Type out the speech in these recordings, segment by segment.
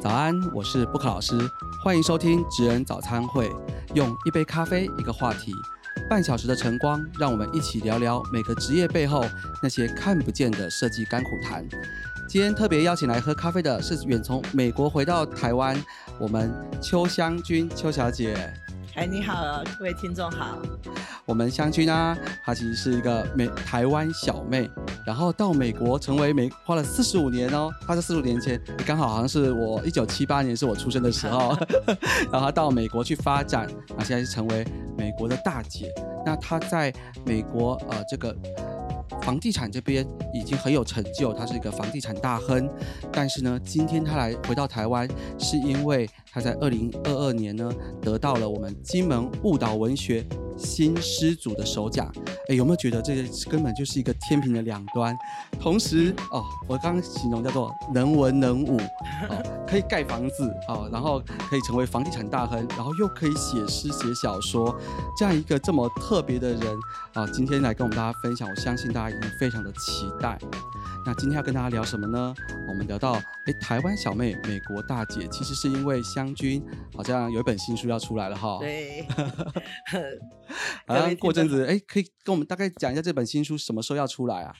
早安，我是布克老师，欢迎收听职人早餐会。用一杯咖啡，一个话题，半小时的晨光，让我们一起聊聊每个职业背后那些看不见的设计甘苦谈。今天特别邀请来喝咖啡的是远从美国回到台湾，我们邱香君邱小姐。哎，你好，各位听众好。我们香君啊，她其实是一个美台湾小妹，然后到美国成为美花了四十五年哦。她是四十五年前，刚好好像是我一九七八年是我出生的时候，然后到美国去发展，啊，现在是成为美国的大姐。那她在美国呃这个。房地产这边已经很有成就，他是一个房地产大亨。但是呢，今天他来回到台湾，是因为他在二零二二年呢得到了我们金门误导文学。新诗组的首奖，哎，有没有觉得这个根本就是一个天平的两端？同时，哦，我刚刚形容叫做能文能武，哦，可以盖房子，哦，然后可以成为房地产大亨，然后又可以写诗写小说，这样一个这么特别的人，啊，今天来跟我们大家分享，我相信大家一定非常的期待。那今天要跟大家聊什么呢？我们聊到，哎，台湾小妹，美国大姐，其实是因为像湘君好像有一本新书要出来了哈。对。好像过阵子，哎，可以跟我们大概讲一下这本新书什么时候要出来啊？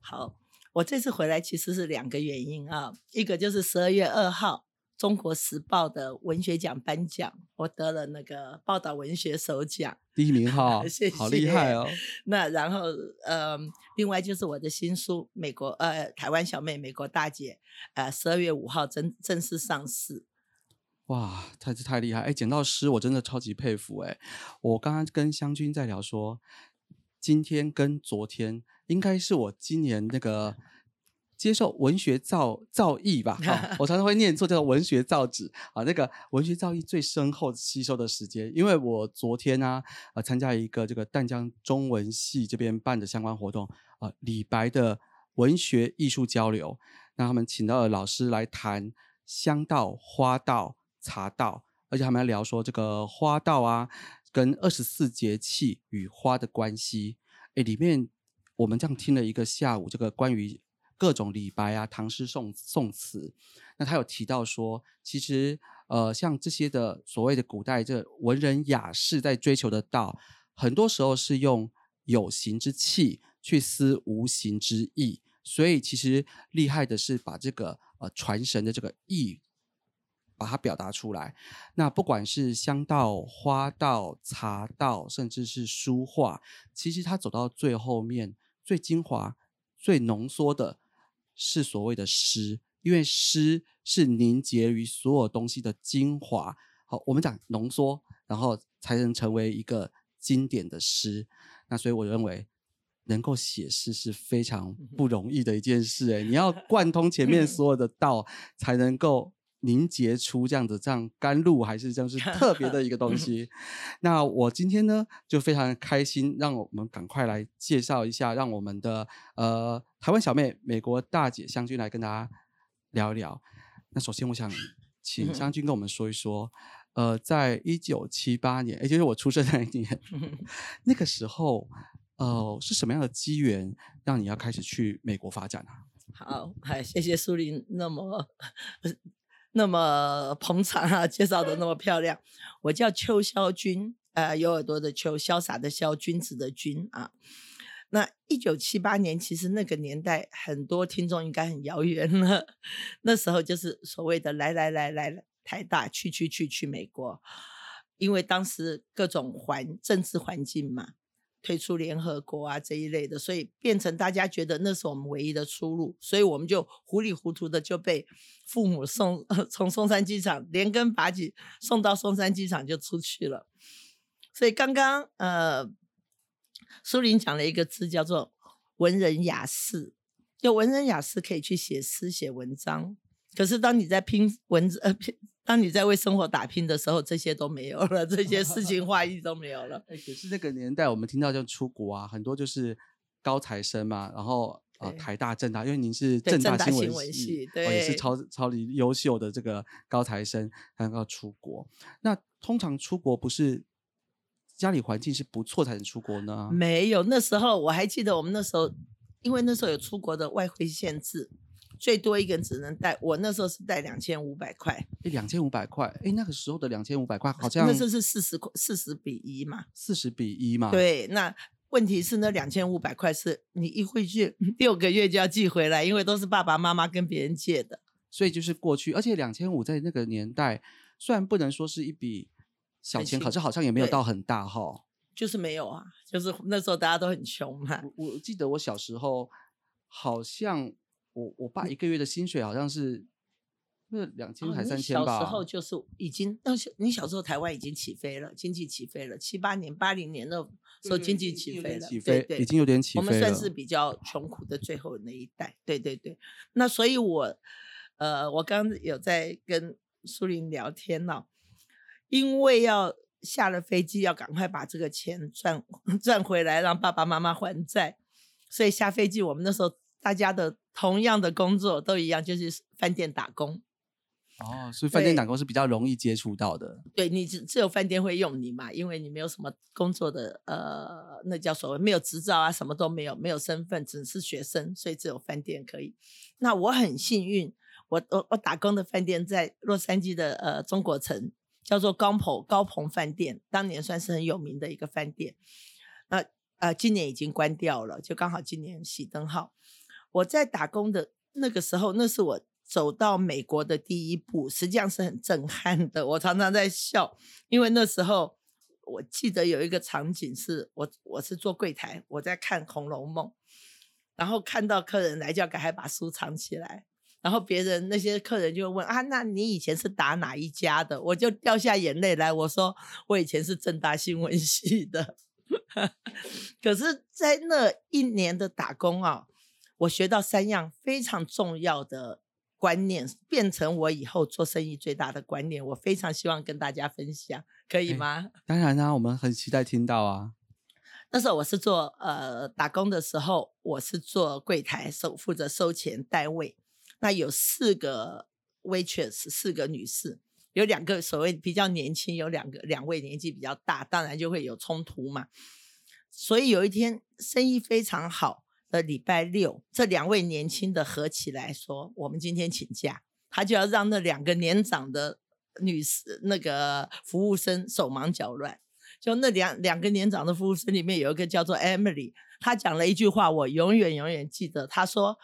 好，我这次回来其实是两个原因啊，一个就是十二月二号。中国时报的文学奖颁奖，我得了那个报道文学首奖，第一名哈，谢谢，好厉害哦。那然后呃，另外就是我的新书《美国呃台湾小妹美国大姐》，呃十二月五号正正式上市。哇，太太厉害！哎，捡到诗，我真的超级佩服哎。我刚刚跟湘君在聊说，今天跟昨天应该是我今年那个。接受文学造造诣吧，哈，我常常会念错，叫做文学造纸啊。那个文学造诣最深厚吸收的时间，因为我昨天呢，呃，参加一个这个淡江中文系这边办的相关活动，啊，李白的文学艺术交流，那他们请到了老师来谈香道、花道、茶道，而且他们要聊说这个花道啊，跟二十四节气与花的关系。哎，里面我们这样听了一个下午，这个关于。各种李白啊，唐诗宋宋词，那他有提到说，其实呃，像这些的所谓的古代这文人雅士在追求的道，很多时候是用有形之气去思无形之意，所以其实厉害的是把这个呃传神的这个意，把它表达出来。那不管是香道、花道、茶道，甚至是书画，其实它走到最后面，最精华、最浓缩的。是所谓的诗，因为诗是凝结于所有东西的精华。好，我们讲浓缩，然后才能成为一个经典的诗。那所以我认为，能够写诗是非常不容易的一件事。哎，你要贯通前面所有的道，才能够。凝结出这样子，这样甘露还是这样是特别的一个东西。那我今天呢就非常开心，让我们赶快来介绍一下，让我们的呃台湾小妹、美国大姐香君来跟大家聊一聊。那首先我想请香君跟我们说一说，呃，在一九七八年，也就是我出生那一年，那个时候，呃，是什么样的机缘让你要开始去美国发展啊？好，嗨，谢谢苏林那么。那么捧场啊，介绍的那么漂亮。我叫邱潇君，呃，有耳朵的邱，潇洒的潇，君子的君啊。那一九七八年，其实那个年代很多听众应该很遥远了。那时候就是所谓的来来来来台大，去去去去美国，因为当时各种环政治环境嘛。退出联合国啊这一类的，所以变成大家觉得那是我们唯一的出路，所以我们就糊里糊涂的就被父母送 从松山机场连根拔起送到松山机场就出去了。所以刚刚呃，苏林讲了一个字叫做文人雅士，就文人雅士可以去写诗写文章，可是当你在拼文字呃拼。当你在为生活打拼的时候，这些都没有了，这些诗情画意都没有了。哎，可是那个年代，我们听到就出国啊，很多就是高材生嘛，然后呃，台大、政大，因为您是政大新闻系，对，也是超超级优秀的这个高材生，才能够出国。那通常出国不是家里环境是不错才能出国呢？没有，那时候我还记得，我们那时候因为那时候有出国的外汇限制。最多一个人只能带，我那时候是带两千五百块，哎，两千五百块，哎，那个时候的两千五百块好像那时候是四十块，四十比一嘛。四十比一嘛。，对，那问题是那两千五百块是你一回去六个月就要寄回来，因为都是爸爸妈妈跟别人借的。所以就是过去，而且两千五在那个年代虽然不能说是一笔小钱，可是好像也没有到很大哈。就是没有啊，就是那时候大家都很穷嘛。我我记得我小时候好像我我爸一个月的薪水好像是那两千还三千吧。小时候就是已经，那时你小时候台湾已经起飞了，经济起飞了，七八年、八零年的时候经济起飞了，起飞，对对已经有点起飞了。我们算是比较穷苦的最后那一代，对对对。那所以我，呃，我刚刚有在跟苏林聊天呢、因为要下了飞机要赶快把这个钱赚 赚回来，让爸爸妈妈还债，所以下飞机我们那时候大家的同样的工作都一样，就是饭店打工。哦，所以饭店打工是比较容易接触到的。对你只只有饭店会用你嘛，因为你没有什么工作的呃，那叫所谓没有执照啊，什么都没有，没有身份，只是学生，所以只有饭店可以。那我很幸运，我我我打工的饭店在洛杉矶的呃中国城，叫做高鹏高鹏饭店，当年算是很有名的一个饭店。那呃今年已经关掉了，就刚好今年喜灯号。我在打工的那个时候，那是我走到美国的第一步，实际上是很震撼的。我常常在笑，因为那时候我记得有一个场景是我我是做柜台，我在看《红楼梦》，然后看到客人来，就要赶快把书藏起来。然后别人那些客人就会问啊，那你以前是打哪一家的？我就掉下眼泪来，我说我以前是正大新闻系的。可是，在那一年的打工啊，我学到三样非常重要的观念，变成我以后做生意最大的观念。我非常希望跟大家分享，可以哎吗？当然啦、我们很期待听到啊。那时候我是做呃打工的时候，我是做柜台，收负责收钱带位。那有四个 waitress，四个女士，有两个所谓比较年轻，有两个两位年纪比较大，当然就会有冲突嘛。所以有一天生意非常好的礼拜六，这两位年轻的合起来说：“我们今天请假。”他就要让那两个年长的女士那个服务生手忙脚乱。就那两两个年长的服务生里面有一个叫做 Emily，她讲了一句话，我永远永远记得。她说：“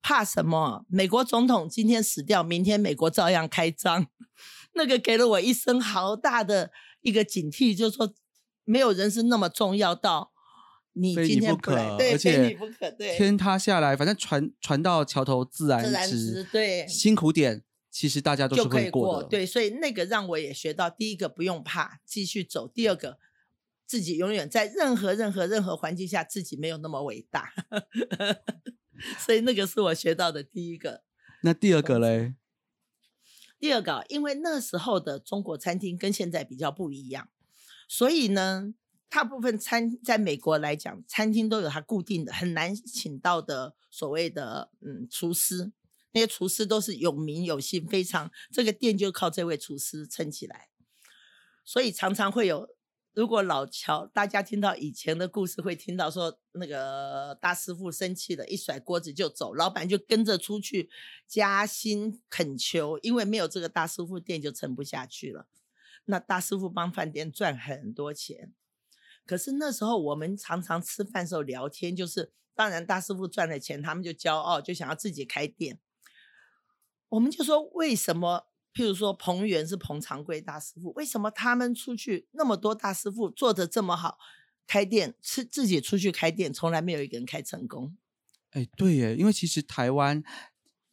怕什么？美国总统今天死掉，明天美国照样开张。”那个给了我一声好大的一个警惕，就是说没有人是那么重要到你非今天不可，来对，而非你且不可，对，天塌下来，反正船船到桥头自然自然直直，对辛苦点，其实大家都就是可以会过的。，对，所以那个让我也学到，第一个不用怕，继续走；第二个，自己永远在任何任何任何环境下，自己没有那么伟大。所以那个是我学到的第一个。那第二个嘞，第二个，因为那时候的中国餐厅跟现在比较不一样，所以呢，大部分餐在美国来讲，餐厅都有它固定的，很难请到的所谓的嗯厨师。那些厨师都是有名有姓，非常这个店就靠这位厨师撑起来，所以常常会有。如果老乔大家听到以前的故事，会听到说那个大师傅生气了，一甩锅子就走，老板就跟着出去加薪恳求，因为没有这个大师傅，店就撑不下去了。那大师傅帮饭店赚很多钱，可是那时候我们常常吃饭的时候聊天，就是当然大师傅赚了钱，他们就骄傲，就想要自己开店。我们就说为什么？譬如说彭源是彭长贵大师傅，为什么他们出去那么多大师傅做的这么好，开店吃自己出去开店，从来没有一个人开成功。哎，对耶，因为其实台湾，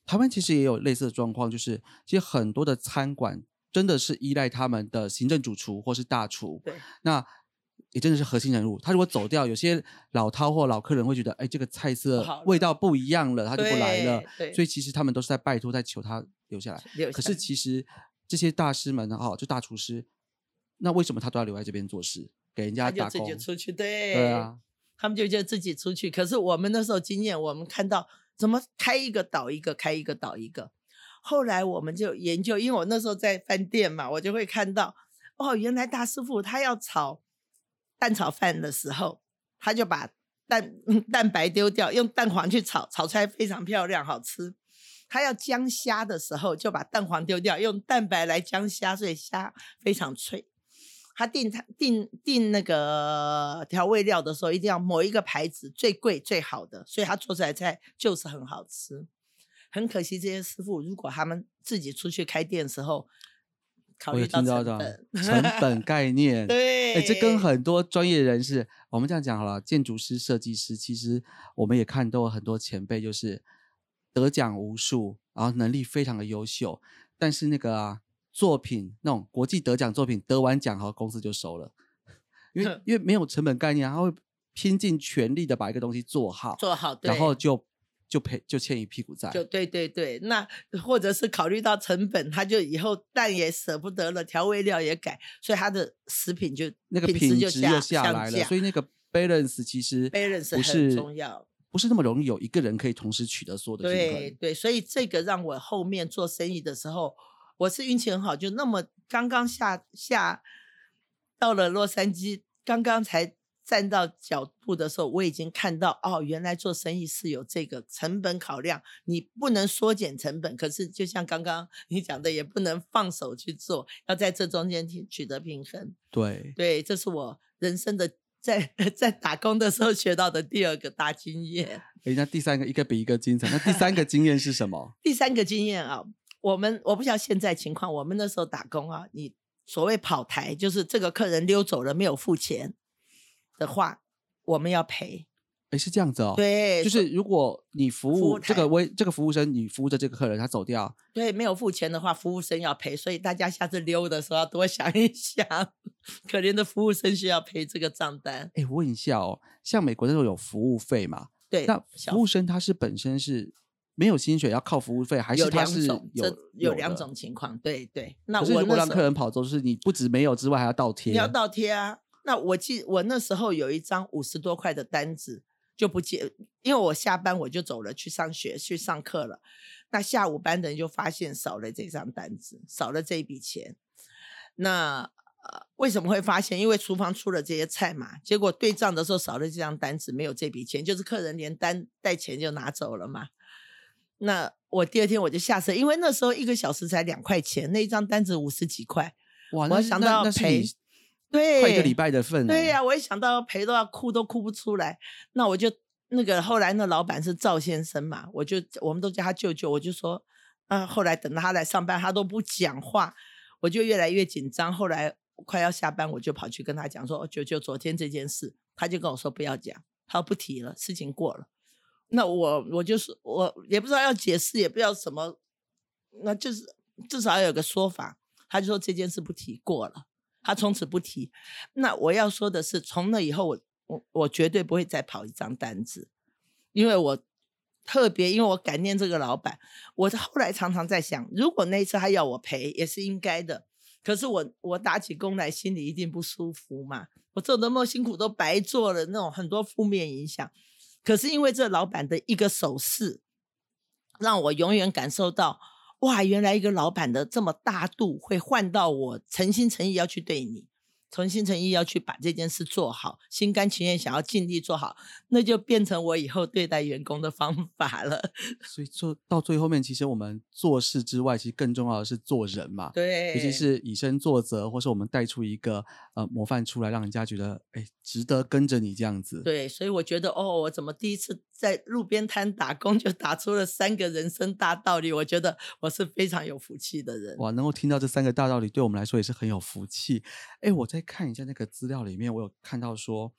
台湾其实也有类似的状况，就是其实很多的餐馆真的是依赖他们的行政主厨或是大厨，对，那也真的是核心人物。他如果走掉，有些老饕或老客人会觉得，哎，这个菜色味道不一样了，他就不来了。所以其实他们都是在拜托，在求他留下来。可是其实这些大师们哈，就大厨师，那为什么他都要留在这边做事，给人家他就自？己出去，对对啊，他们就就自己出去。可是我们那时候经验，我们看到怎么开一个倒一个，开一个倒一个。后来我们就研究，因为我那时候在饭店嘛，我就会看到，哦，原来大师傅他要炒蛋炒饭的时候，他就把蛋 蛋白丢掉，用蛋黄去炒，炒出来非常漂亮，好吃。他要姜虾的时候，就把蛋黄丢掉，用蛋白来姜虾，所以虾非常脆。他订他订订那个调味料的时候，一定要某一个牌子最贵最好的，所以他做出来菜就是很好吃。很可惜，这些师傅如果他们自己出去开店的时候，考我有虑到听到的成本，成本概念。对，哎，这跟很多专业人士，我们这样讲好了，建筑师、设计师，其实我们也看到很多前辈，就是得奖无数，然后能力非常的优秀，但是那个啊，作品那种国际得奖作品得完奖，后公司就收了，因为 因为没有成本概念，他会拼尽全力的把一个东西做好，做好，对然后就就赔就欠一屁股债。就对对对，那或者是考虑到成本，他就以后蛋也舍不得了，调味料也改，所以他的食品就那个品质就下下来了，所以以那个 balance 其实 balance 很重要。不是那么容易有一个人可以同时取得所有的平衡。对对，所以这个让我后面做生意的时候，我是运气很好，就那么刚刚下下到了洛杉矶，刚刚才站到脚步的时候，我已经看到哦，原来做生意是有这个成本考量，你不能缩减成本，可是就像刚刚你讲的，也不能放手去做，要在这中间取取得平衡。对，对，这是我人生的在 在打工的时候学到的第二个大经验。哎，那第三个一个比一个精彩。那第三个经验是什么？第三个经验啊，我们我不晓得现在情况，我们那时候打工啊，你所谓跑台，就是这个客人溜走了没有付钱的话，我们要赔。诶，是这样子哦。，对，就是如果你服服务务这个微这个服务生，你服务的这个客人他走掉，对没有付钱的话，服务生要赔，所以大家下次溜的时候要多想一想，可怜的服务生需要赔这个账单。诶，我问一下哦，像美国那种有服务费嘛？对，那服务生他是本身是没有薪水，要靠服务费，还是他是有这有两的种情况。对对，那可是如果让客人跑走，就是你不止没有之外，还要倒贴。你要倒贴啊。那我记我那时候有一张五十多块的单子就不接，因为我下班我就走了去上学去上课了。那下午班的人就发现少了这张单子，少了这一笔钱。那呃为什么会发现？因为厨房出了这些菜嘛，结果对账的时候少了这张单子，没有这笔钱，就是客人连单带钱就拿走了嘛。那我第二天我就下车，因为那时候一个小时才两块钱，那一张单子五十几块，哇，我想到赔你对，快一个礼拜的份欸对呀、我一想到要赔都要哭，都哭不出来。那我就那个后来那老板是赵先生嘛，我就我们都叫他舅舅，我就说，啊，后来等到他来上班，他都不讲话，我就越来越紧张。后来快要下班，我就跑去跟他讲说，哦舅舅昨天这件事，他就跟我说不要讲，他说不提了，事情过了。那我我就是我也不知道要解释，也不知道什么，那就是至少要有个说法。他就说这件事不提过了。他从此不提。那我要说的是，从那以后我，我我绝对不会再跑一张单子，因为我特别，因为我感念这个老板。我后来常常在想，如果那一次他要我赔，也是应该的。可是我我打起工来，心里一定不舒服嘛。我做那么辛苦都白做了，那种很多负面影响。可是因为这老板的一个手势，让我永远感受到。哇，原来一个老板的这么大度，会换到我诚心诚意要去对你，诚心诚意要去把这件事做好，心甘情愿想要尽力做好，那就变成我以后对待员工的方法了。所以做到最后面，其实我们做事之外，其实更重要的是做人嘛。对，尤其是以身作则，或是我们带出一个呃模范出来，让人家觉得哎值得跟着你这样子。对，所以我觉得哦，我怎么第一次在路边摊打工就打出了三个人生大道理？我觉得我是非常有福气的人。哇，能够听到这三个大道理，对我们来说也是很有福气。哎，我再看一下那个资料里面，我有看到说，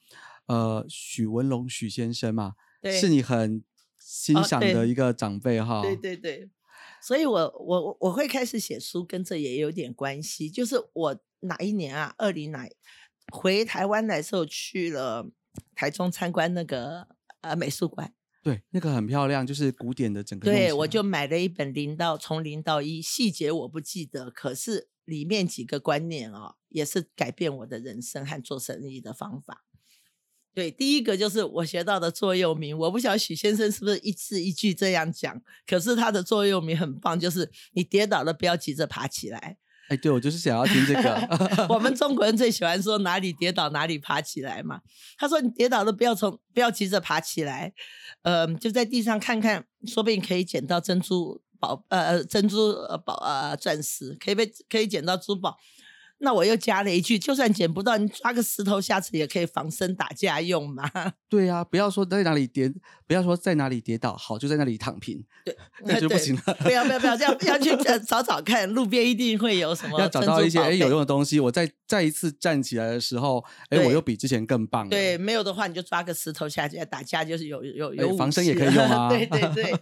呃，许文龙许先生嘛，对是你很欣赏的一个长辈哈。对对对，所以我我我会开始写书，跟这也有点关系。就是我哪一年啊，二零哪回台湾来时候去了台中参观那个呃美术馆，对，那个很漂亮，就是古典的整个。对我就买了一本零到从零到一，细节我不记得，可是里面几个观念哦，也是改变我的人生和做生意的方法。对，第一个就是我学到的座右铭，我不晓得许先生是不是一字一句这样讲，可是他的座右铭很棒，就是你跌倒了不要急着爬起来。哎，对我就是想要听这个。我们中国人最喜欢说哪里跌倒哪里爬起来嘛。他说你跌倒了不要从不要急着爬起来，嗯，就在地上看看，说不定可以捡到珍珠宝呃珍珠宝呃钻石，可以被可以捡到珠宝。那我又加了一句，就算捡不到，你抓个石头，下次也可以防身打架用嘛。对啊，不要说在哪里跌，不要说在哪里跌倒，好就在那里躺平，对，那就不行了。不要不要不要，这样要去找找看，路边一定会有什么。要找到一些哎有用的东西，我再再一次站起来的时候，哎，我又比之前更棒。对，没有的话你就抓个石头下去打架，就是有有有防身也可以用啊。对对对，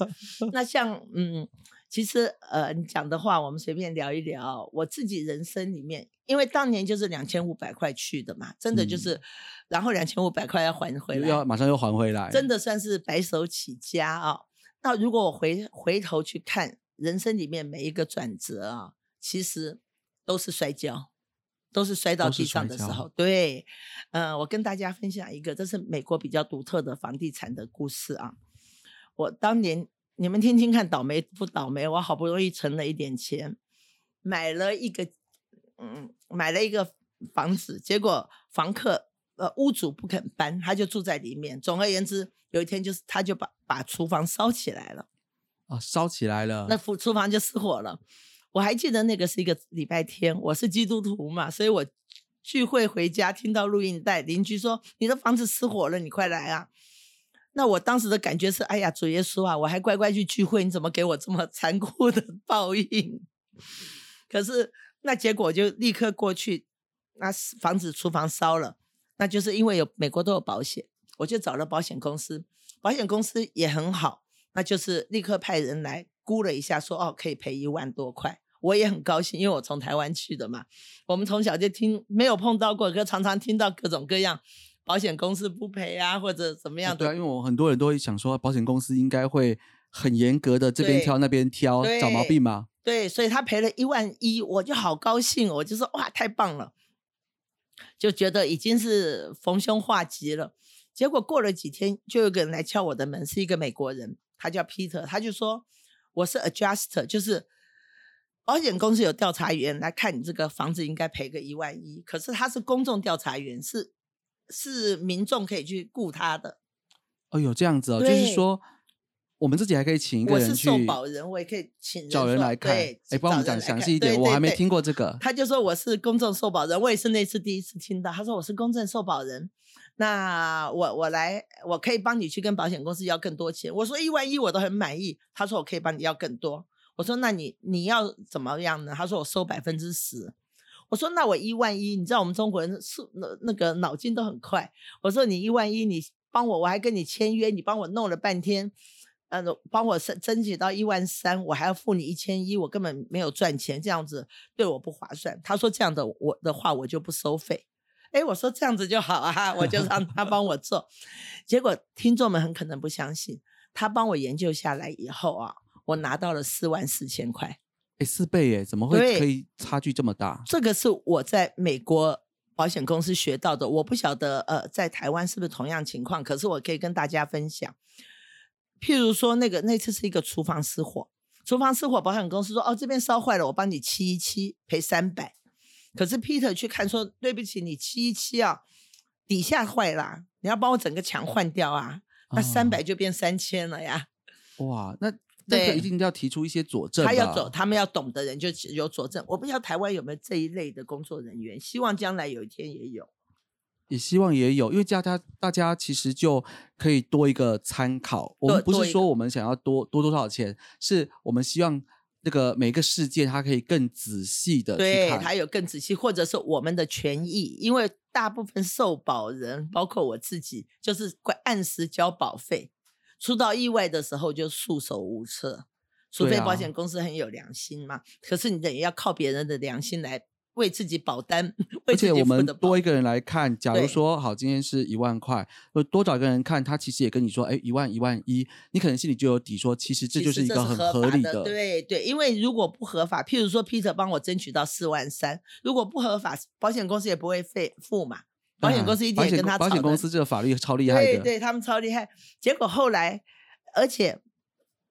那像嗯。其实，呃，你讲的话，我们随便聊一聊。我自己人生里面，因为当年就是两千五百块去的嘛，真的就是，然后两千五百块要还回来，要马上又还回来，真的算是白手起家啊。那如果我回回头去看人生里面每一个转折啊，其实都是摔跤，都是摔到地上的时候。对，嗯，我跟大家分享一个，这是美国比较独特的房地产的故事啊。我当年。你们听听看，倒霉不倒霉？我好不容易存了一点钱，买了一个，嗯，买了一个房子，结果房客呃屋主不肯搬，他就住在里面。总而言之，有一天就是他就把把厨房烧起来了，啊，烧起来了，那厨厨房就失火了。我还记得那个是一个礼拜天，我是基督徒嘛，所以我聚会回家听到录音带，邻居说你的房子失火了，你快来啊。那我当时的感觉是，哎呀，主耶稣啊，我还乖乖去聚会，你怎么给我这么残酷的 报应？可是那结果就立刻过去，那房子厨房烧了，那就是因为有美国都有保险，我就找了保险公司，保险公司也很好，那就是立刻派人来估了一下，说哦可以赔一万多块，我也很高兴，因为我从台湾去的嘛，我们从小就听没有碰到过，可常常听到各种各样。保险公司不赔啊，或者怎么样的？对啊，因为我很多人都会想说，保险公司应该会很严格的这边挑那边挑，找毛病嘛？对，所以他赔了一万一，我就好高兴，我就说哇，太棒了，就觉得已经是逢凶化吉了。结果过了几天，就有个人来敲我的门，是一个美国人，他叫 Peter，他就说我是 Adjuster，就是保险公司有调查员来看你这个房子应该赔个一万一，可是他是公众调查员，是。是民众可以去雇他的，哦，有这样子哦，就是说我们自己还可以请一个人去受保人，我也可以请找人来看。哎，帮我们讲详细一点，我还没听过这个。他就说我是公众受保人，我也是那次第一次听到。他说我是公证受保人，那我我来，我可以帮你去跟保险公司要更多钱。我说一万一我都很满意。他说我可以帮你要更多。我说那你你要怎么样呢？他说我收百分之十。我说那我一万一，你知道我们中国人是那那个脑筋都很快。我说你一万一，你帮我，我还跟你签约，你帮我弄了半天，呃，帮我争争取到一万三，我还要付你一千一，我根本没有赚钱，这样子对我不划算。他说这样的我的话我就不收费。哎，我说这样子就好啊，我就 让他帮我做。结果听众们很可能不相信，他帮我研究下来以后啊，我拿到了四万四千块。哎，四倍耶，怎么会可以差距这么大？这个是我在美国保险公司学到的，我不晓得呃，在台湾是不是同样情况？可是我可以跟大家分享。譬如说，那个那次是一个厨房失火，厨房失火，保险公司说哦，这边烧坏了，我帮你七一七赔三百。可是 Peter 去看说，对不起，你七一七啊，底下坏了，你要帮我整个墙换掉啊，那三百就变三千了呀。哇，那。对，一定要提出一些佐证。他要走，他们要懂的人就有佐证。我不知道台湾有没有这一类的工作人员，希望将来有一天也有。也希望也有，因为大家大家其实就可以多一个参考。我们不是说我们想要多多多少钱，是我们希望那个每个事件它可以更仔细的对，它有更仔细，或者是我们的权益，因为大部分受保人，包括我自己，就是会按时交保费。出到意外的时候就束手无策，除非保险公司很有良心嘛。可是你等于要靠别人的良心来为自己保单。而且我们多一个人来看，假如说好，今天是一万块，多找一个人看，他其实也跟你说，哎，一万一万一，你可能心里就有底，说其实这就是一个很合理的。对对，因为如果不合法，譬如说 Peter 帮我争取到四万三，如果不合法，保险公司也不会费付嘛。保险公司一点跟他保险公司这个法律超厉害的，对，对他们超厉害。结果后来，而且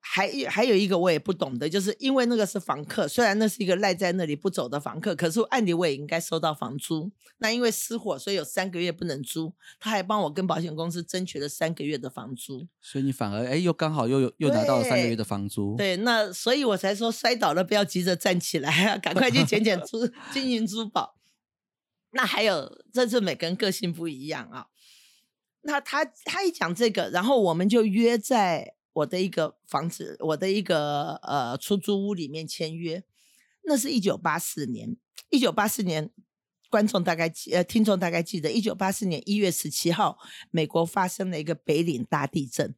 还还有一个我也不懂的，就是因为那个是房客，虽然那是一个赖在那里不走的房客，可是按理我也应该收到房租。那因为失火，所以有三个月不能租，他还帮我跟保险公司争取了三个月的房租。所以你反而哎，又刚好又有又拿到了三个月的房租。对，那所以我才说摔倒了不要急着站起来啊，赶 快去捡捡珠金银珠宝。那还有，这是每个人个性不一样啊。那他他一讲这个，然后我们就约在我的一个房子，我的一个呃出租屋里面签约。那是一九八四年，一九八四年，观众大概记呃听众大概记得，一九八四年一月十七号，美国发生了一个北岭大地震。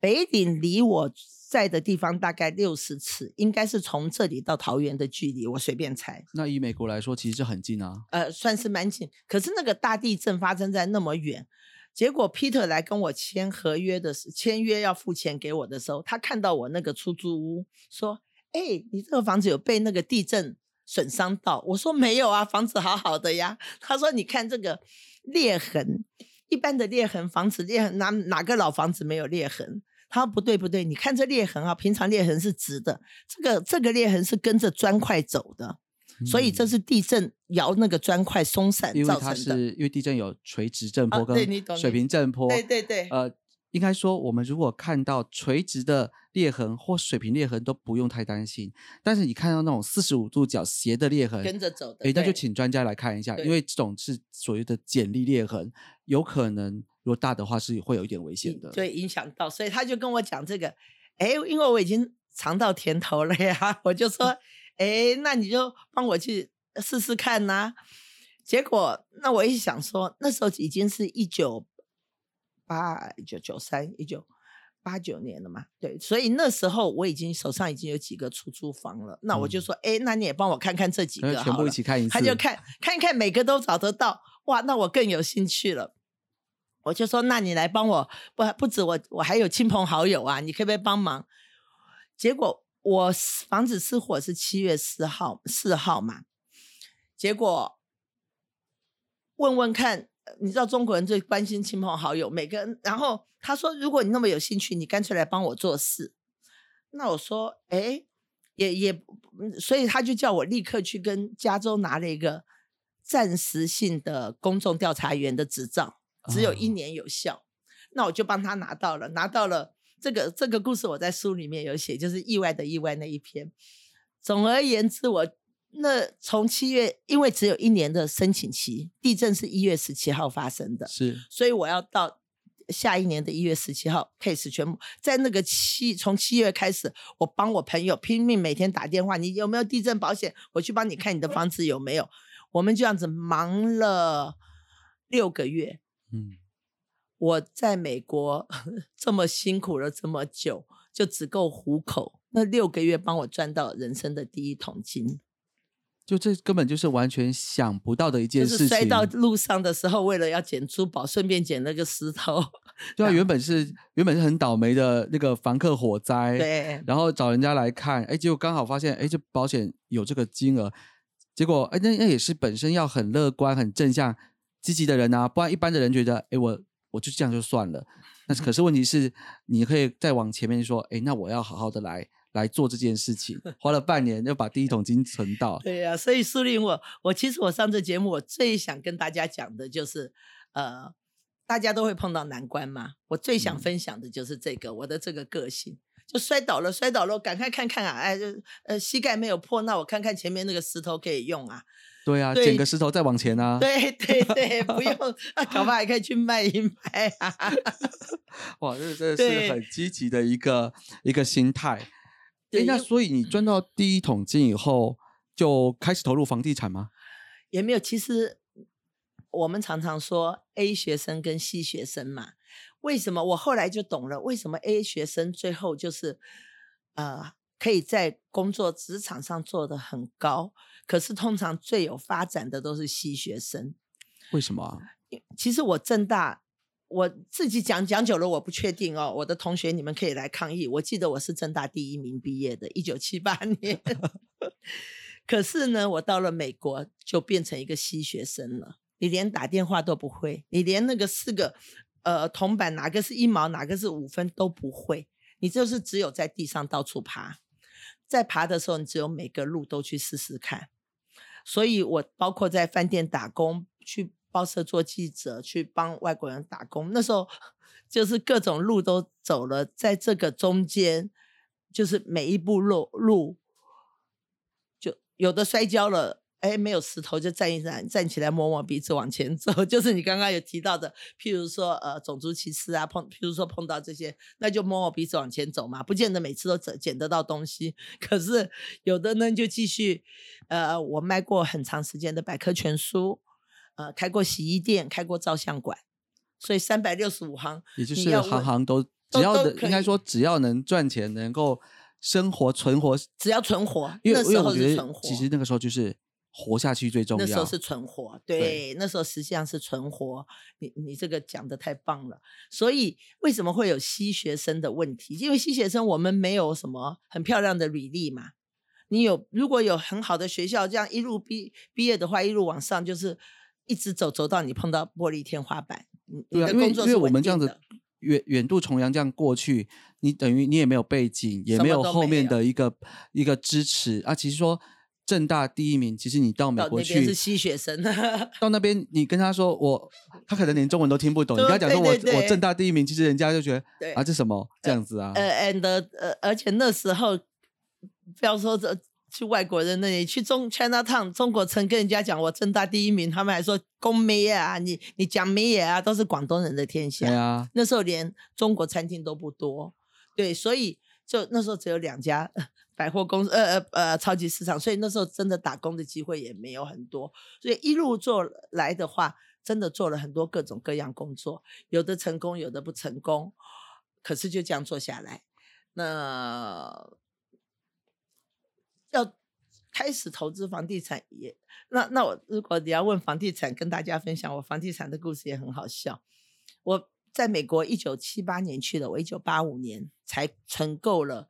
北岭离我在的地方大概六十尺，应该是从这里到桃园的距离，我随便猜。那以美国来说，其实很近啊。呃，算是蛮近。可是那个大地震发生在那么远，结果 Peter 来跟我签合约的时，签约要付钱给我的时候，他看到我那个出租屋，说：“哎、你这个房子有被那个地震损伤到？”我说：“没有啊，房子好好的呀。”他说：“你看这个裂痕，一般的裂痕，房子裂痕，哪哪个老房子没有裂痕？”他说不对不对，你看这裂痕啊，平常裂痕是直的，这个这个裂痕是跟着砖块走的，所以这嗯是地震摇那个砖块松散因为它造成的。是因为地震有垂直震波跟水平震波。对对对，呃，应该说我们如果看到垂直的裂痕或水平裂痕都不用太担心，但是你看到那种四十五度角斜的裂痕，跟着走的。诶，那就请专家来看一下，因为这种是所谓的剪力裂痕，有可能如果大的话是会有一点危险的。对影响到，所以他就跟我讲这个，哎，因为我已经尝到甜头了呀，我就说，哎，那你就帮我去试试看呐、结果，那我一想说，那时候已经是一九八一九九三一九八九年了嘛，对，所以那时候我已经手上已经有几个出租房了，那我就嗯说，哎、那你也帮我看看这几个全部一。起看一次，他就看看一看，每个都找得到，哇，那我更有兴趣了。我就说，那你来帮我，不不止我，我还有亲朋好友啊，你可不可以帮忙？结果我房子失火是七月四号四号嘛，结果问问看，你知道中国人最关心亲朋好友，每个人。然后他说，如果你那么有兴趣，你干脆来帮我做事。那我说，哎，也也，所以他就叫我立刻去跟加州拿了一个暂时性的公众调查员的执照，只有一哦年有效。那我就帮他拿到了，拿到了这个这个故事，我在书里面有写，就是意外的意外那一篇。总而言之，我那从七月，因为只有一年的申请期，地震是一月十七号发生的，是所以我要到下一年的一月十七号 case 全部在那个七从七月开始，我帮我朋友拼命每天打电话，你有没有地震保险？我去帮你看你的房子有没有。我们就这样子忙了六个月。嗯，我在美国 这么辛苦了这么久，就只够糊口。那六个月帮我赚到人生的第一桶金，就这根本就是完全想不到的一件事情。是摔到路上的时候，为了要捡珠宝，顺便捡那个石头。对啊，原本是原本是很倒霉的那个房客火灾，对，然后找人家来看，哎，结果刚好发现，哎，这保险有这个金额，结果哎，那那也是本身要很乐观、很正向、积极的人啊，不然一般的人觉得，哎，我我就这样就算了。那是可是问题是，你可以再往前面说，哎，那我要好好的来来做这件事情，花了半年就把第一桶金存到，对呀、所以苏林，我我其实我上这节目，我最想跟大家讲的就是，呃，大家都会碰到难关嘛，我最想嗯分享的就是这个，我的这个个性。就摔倒了，摔倒了，赶快看看啊！哎，就呃，膝盖没有破，那我看看前面那个石头可以用啊。对啊，对捡个石头再往前啊，对对对，不用啊，搞不好还可以去卖一卖啊。哇，这真的是很积极的一个一个心态。哎，那所以你赚到第一桶金以后，就开始投入房地产吗？也没有，其实我们常常说 A 学生跟 C 学生嘛，为什么我后来就懂了，为什么 A 学生最后就是呃可以在工作职场上做得很高，可是通常最有发展的都是西学生。为什么啊？其实我正大，我自己讲讲久了，我不确定哦。我的同学你们可以来抗议。我记得我是正大第一名毕业的，一九七八年。可是呢，我到了美国就变成一个西学生了。你连打电话都不会，你连那个四个呃铜板哪个是一毛，哪个是五分都不会。你就是只有在地上到处爬，在爬的时候，你只有每个路都去试试看。所以我包括在饭店打工，去报社做记者，去帮外国人打工，那时候就是各种路都走了，在这个中间，就是每一步路路，就有的摔跤了。哎，没有石头就站一站，站起来摸摸鼻子往前走，就是你刚刚有提到的，譬如说呃种族歧视啊，碰譬如说碰到这些，那就摸摸鼻子往前走嘛，不见得每次都捡捡得到东西，可是有的呢就继续，呃，我卖过很长时间的百科全书，呃，开过洗衣店，开过照相馆，所以三百六十五行，也就是行行都只要的，应该说只要能赚钱，能够生活存活，只要存活，因为因为我觉得其实那个时候就是。活下去最重要。那时候是存活，对，那时候实际上是存活。你你这个讲的太棒了。所以为什么会有吸学生的问题？因为吸学生我们没有什么很漂亮的履历嘛。你有如果有很好的学校，这样一路毕毕业的话，一路往上就是一直走走到你碰到玻璃天花板。对啊，因为因为我们这样子远远渡重洋这样过去，你等于你也没有背景，也没有后面的一个一个支持啊。其实说。正大第一名，其实你到美国去是吸血生，到那边你跟他说我，他可能连中文都听不懂。你跟他讲说我我正大第一名，其实人家就觉得啊这什么这样子啊？呃，and 呃，而且那时候不要说这去外国人那里去中 China Town 中国城跟人家讲我正大第一名，他们还说公美啊，你你讲美野啊，都是广东人的天下。对啊，那时候连中国餐厅都不多，对，所以就那时候只有两家。百货公司，呃呃呃，超级市场，所以那时候真的打工的机会也没有很多，所以一路做来的话，真的做了很多各种各样工作，有的成功，有的不成功，可是就这样做下来，那要开始投资房地产也，那那我如果你要问房地产，跟大家分享我房地产的故事也很好笑，我在美国一九七八年去的，我一九八五年才存够了。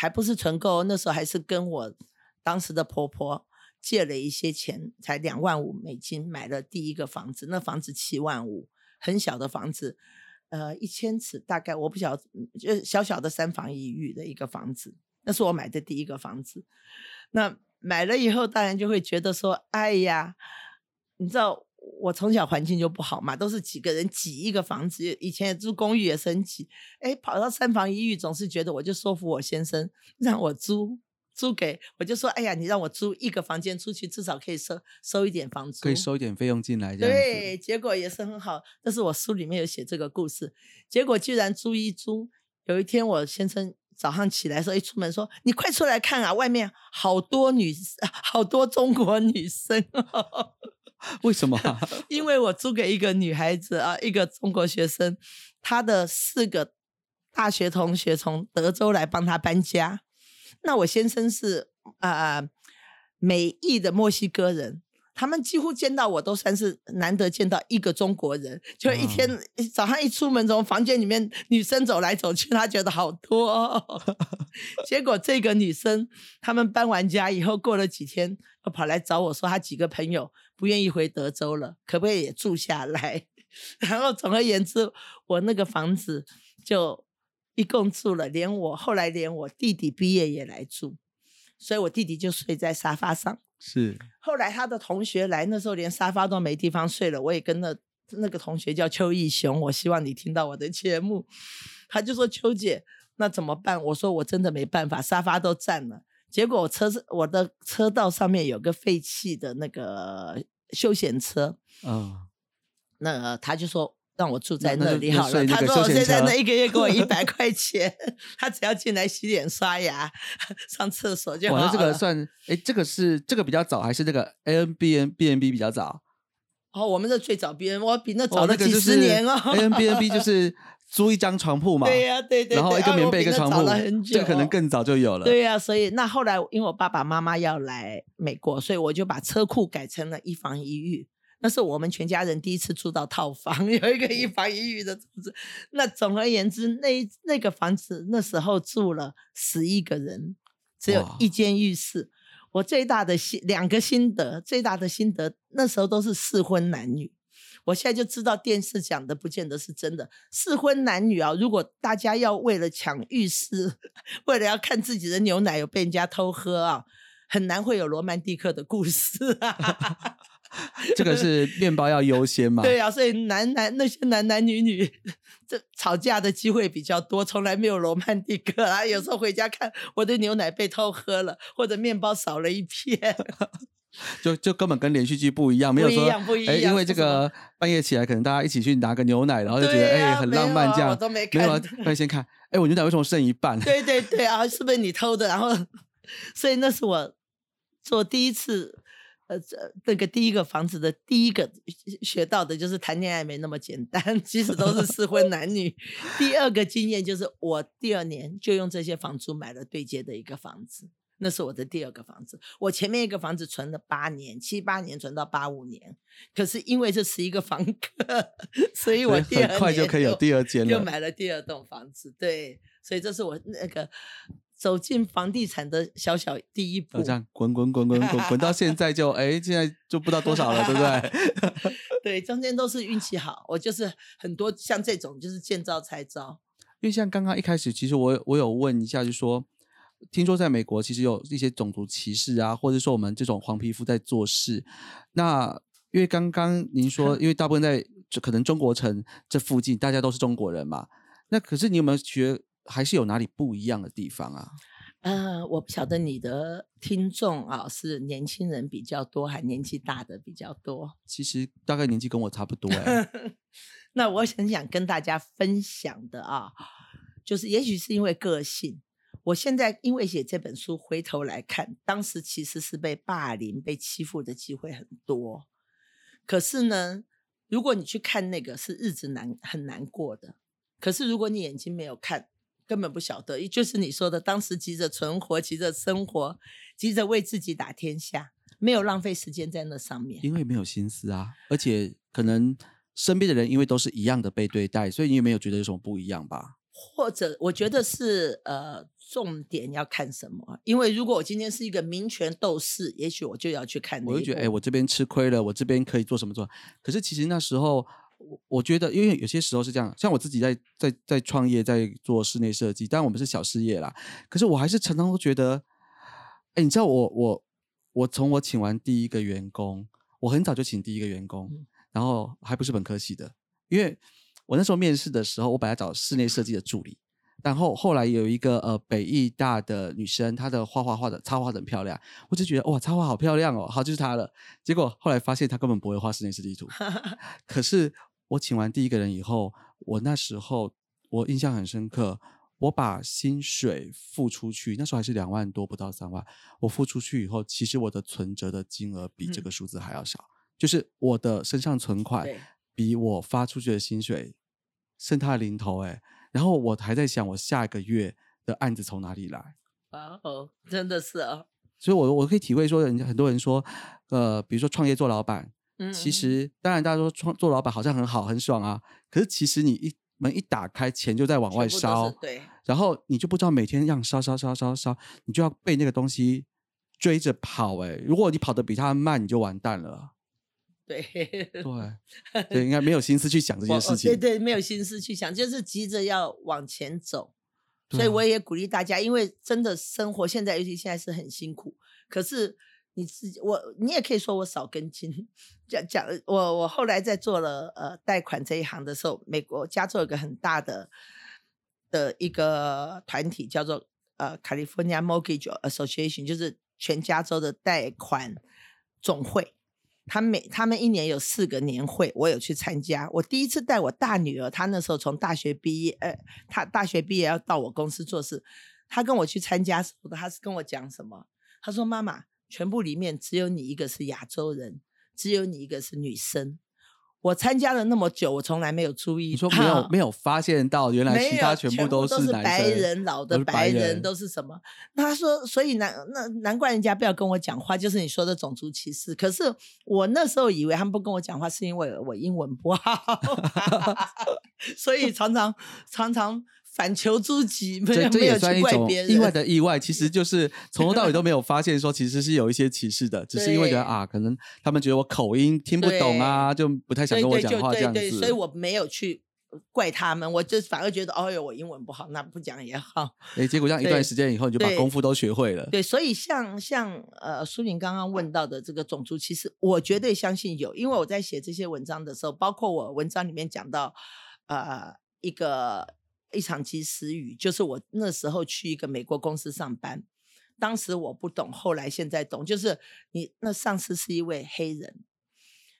还不是存够，那时候还是跟我当时的婆婆借了一些钱，才两万五美金买了第一个房子。那房子七万五，很小的房子，呃，一千尺，大概我不晓，就小小的三房一浴的一个房子。那是我买的第一个房子。那买了以后，当然就会觉得说，哎呀，你知道。我从小环境就不好嘛，都是几个人挤一个房子。以前也住公寓也很挤，哎，跑到三房一浴，总是觉得我就说服我先生 让我租租给，我就说，哎呀，你让我租一个房间出去，至少可以收收一点房租，可以收一点费用进来。对，结果也是很好。但是我书里面有写这个故事，结果居然租一租，有一天我先生早上起来时候一出门说，你快出来看啊，外面好多女，好多中国女生。为什么？因为我租给一个女孩子啊，一个中国学生，她的四个大学同学从德州来帮她搬家。那我先生是啊美裔的墨西哥人。他们几乎见到我都算是难得见到一个中国人，就一天早上一出门从房间里面女生走来走去，他觉得好多。结果这个女生他们搬完家以后，过了几天又跑来找我说，她几个朋友不愿意回德州了，可不可以也住下来？然后总而言之，我那个房子就一共住了，连我后来连我弟弟毕业也来住，所以我弟弟就睡在沙发上。是，后来他的同学来，那时候连沙发都没地方睡了。我也跟那那个同学叫邱义雄，我希望你听到我的节目。他就说：“邱姐，那怎么办？”我说：“我真的没办法，沙发都占了。”结果我车我的车道上面有个废弃的那个休闲车，嗯，那他就说。让我住在那里好了。他说我现在那一个月给我一百 块钱，他只要进来洗脸、刷牙、上厕所就好了。这个算哎，这个是这个比较早，还是那个 A N B N B N B 比较早？哦，我们这最早 B N，我比那早了几十年哦。A N B N B 就是租一张床铺嘛，对呀，对对。然后一个棉被一个床铺，这可能更早就有了。对呀，所以那后来因为我爸爸妈妈要来美国，所以我就把车库改成了一房一浴。那是我们全家人第一次住到套房，有一个一房一浴的。那总而言之，那那个房子那时候住了十一个人，只有一间浴室。我最大的心两个心得，最大的心得那时候都是适婚男女。我现在就知道电视讲的不见得是真的。适婚男女啊，如果大家要为了抢浴室，为了要看自己的牛奶有被人家偷喝啊，很难会有罗曼蒂克的故事啊。这个是面包要优先嘛？对啊，所以男男那些男男女女 这吵架的机会比较多，从来没有罗曼蒂克啊。有时候回家看我的牛奶被偷喝了，或者面包少了一片。就就根本跟连续剧不一样，没有说哎，因为这个半夜起来，可能大家一起去拿个牛奶，然后就觉得哎很浪漫这样。我都没看，没有，快先看，哎，我牛奶为什么剩一半？对对对啊，是不是你偷的？然后，所以那是我做第一次，呃，这那个第一个房子的第一个学到的就是谈恋爱没那么简单，即使都是适婚男女。第二个经验就是我第二年就用这些房租买了对接的一个房子。那是我的第二个房子，我前面一个房子存了八年，七八年存到八五年，可是因为这十一个房客，所以我第二快就可以有第二间了，又买了第二栋房子。对，所以这是我那个走进房地产的小小第一步。这样滚滚滚滚滚滚到现在就哎，现在就不知道多少了，对不对？对，中间都是运气好，我就是很多像这种就是见招拆招。因为像刚刚一开始，其实我我有问一下，就说。听说在美国其实有一些种族歧视啊，或者说我们这种黄皮肤在做事。那因为刚刚您说，因为大部分在可能中国城这附近，大家都是中国人嘛。那可是你有没有觉得还是有哪里不一样的地方啊？呃，我不晓得你的听众啊是年轻人比较多，还年纪大的比较多。其实大概年纪跟我差不多哎。那我很想跟大家分享的啊，就是也许是因为个性。我现在因为写这本书，回头来看，当时其实是被霸凌、被欺负的机会很多。可是呢，如果你去看那个，是日子难很难过的。可是如果你眼睛没有看，根本不晓得。也就是你说的，当时急着存活、急着生活、急着为自己打天下，没有浪费时间在那上面。因为没有心思啊，而且可能身边的人因为都是一样的被对待，所以你也没有觉得有什么不一样吧？或者我觉得是呃。重点要看什么？因为如果我今天是一个民权斗士，也许我就要去看。我就觉得，哎，我这边吃亏了，我这边可以做什么做？可是其实那时候，我我觉得，因为有些时候是这样，像我自己在在在创业，在做室内设计，当然我们是小事业啦。可是我还是常常都觉得，哎，你知道，我我我从我请完第一个员工，我很早就请第一个员工，然后还不是本科系的，因为我那时候面试的时候，我本来找室内设计的助理。然后后来有一个呃北艺大的女生，她的画画画的插画很漂亮，我就觉得哇插画好漂亮哦，好就是她了。结果后来发现她根本不会画室内设计图。可是我请完第一个人以后，我那时候我印象很深刻，我把薪水付出去，那时候还是两万多不到三万，我付出去以后，其实我的存折的金额比这个数字还要少，就是我的身上存款比我发出去的薪水剩他的零头哎。然后我还在想，我下一个月的案子从哪里来？哇哦，真的是啊。所以，我我可以体会说，人家很多人说，呃，比如说创业做老板，嗯，其实当然大家说创做老板好像很好很爽啊。可是其实你一门一打开，钱就在往外烧，对。然后你就不知道每天让烧烧烧烧烧，你就要被那个东西追着跑。哎，如果你跑得比他慢，你就完蛋了。对对 对，应该没有心思去想这件事情。对对，没有心思去想，就是急着要往前走。所以我也鼓励大家，因为真的生活现在，尤其现在是很辛苦。可是你自己，我你也可以说我少根筋。讲讲我我后来在做了呃贷款这一行的时候，美国加州有个很大的的一个团体叫做呃 California Mortgage Association，就是全加州的贷款总会。他每他们一年有四个年会，我有去参加。我第一次带我大女儿，她那时候从大学毕业，呃，她大学毕业要到我公司做事，她跟我去参加时候，她是跟我讲什么？她说：“妈妈，全部里面只有你一个是亚洲人，只有你一个是女生。”我参加了那么久，我从来没有注意。你说没有没有发现到，原来其他全部都是白人，老的白人都是什么？那他说，所以难那难怪人家不要跟我讲话，就是你说的种族歧视。可是我那时候以为他们不跟我讲话，是因为我英文不好，所以常常常常。反求诸己，没有没有去怪别人。意外的意外，其实 就是从头到尾都没有发现说其实是有一些歧视的，只是因为觉得啊，可能他们觉得我口音听不懂啊，就不太想跟我讲话这样对对，所以。我没有去怪他们，我就反而觉得，哦哟，我英文不好，那不讲也好。哎，结果这样一段时间以后，你就把功夫都学会了。对，所以像像呃苏玲刚刚问到的这个种族，其实我绝对相信有，因为我在写这些文章的时候，包括我文章里面讲到呃一个一场及时雨，就是我那时候去一个美国公司上班，当时我不懂，后来现在懂，就是你那上司是一位黑人，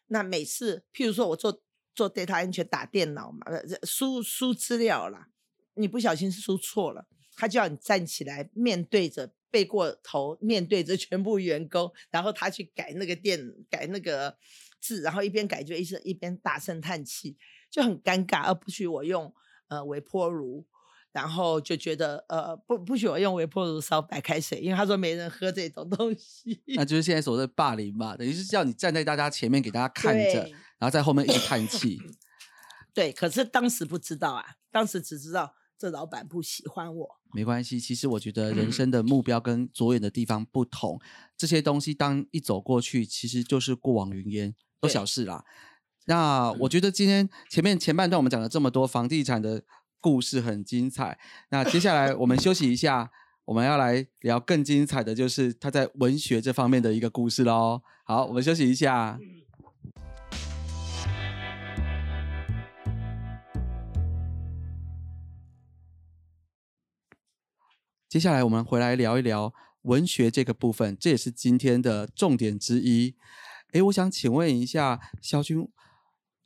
那每次譬如说我做做 data 安全打电脑嘛，呃输输资料啦，你不小心输错了。他叫你站起来，面对着背过头，面对着全部员工，然后他去改那个电改那个字，然后一边改就一直一边大声叹气，就很尴尬。而不许我用呃微波炉，然后就觉得呃不不许我用微波炉烧白开水，因为他说没人喝这种东西。那就是现在所谓的霸凌嘛，等于是叫你站在大家前面给大家看着，然后在后面一直叹气。对，可是当时不知道啊，当时只知道这老板不喜欢我。没关系，其实我觉得人生的目标跟着眼的地方不同，这些东西当一走过去，其实就是过往云烟，都小事啦。那我觉得今天前面前半段我们讲了这么多房地产的故事，很精彩。那接下来我们休息一下，我们要来聊更精彩的就是他在文学这方面的一个故事喽。好，我们休息一下。接下来我们回来聊一聊文学这个部分，这也是今天的重点之一。诶，我想请问一下肖军，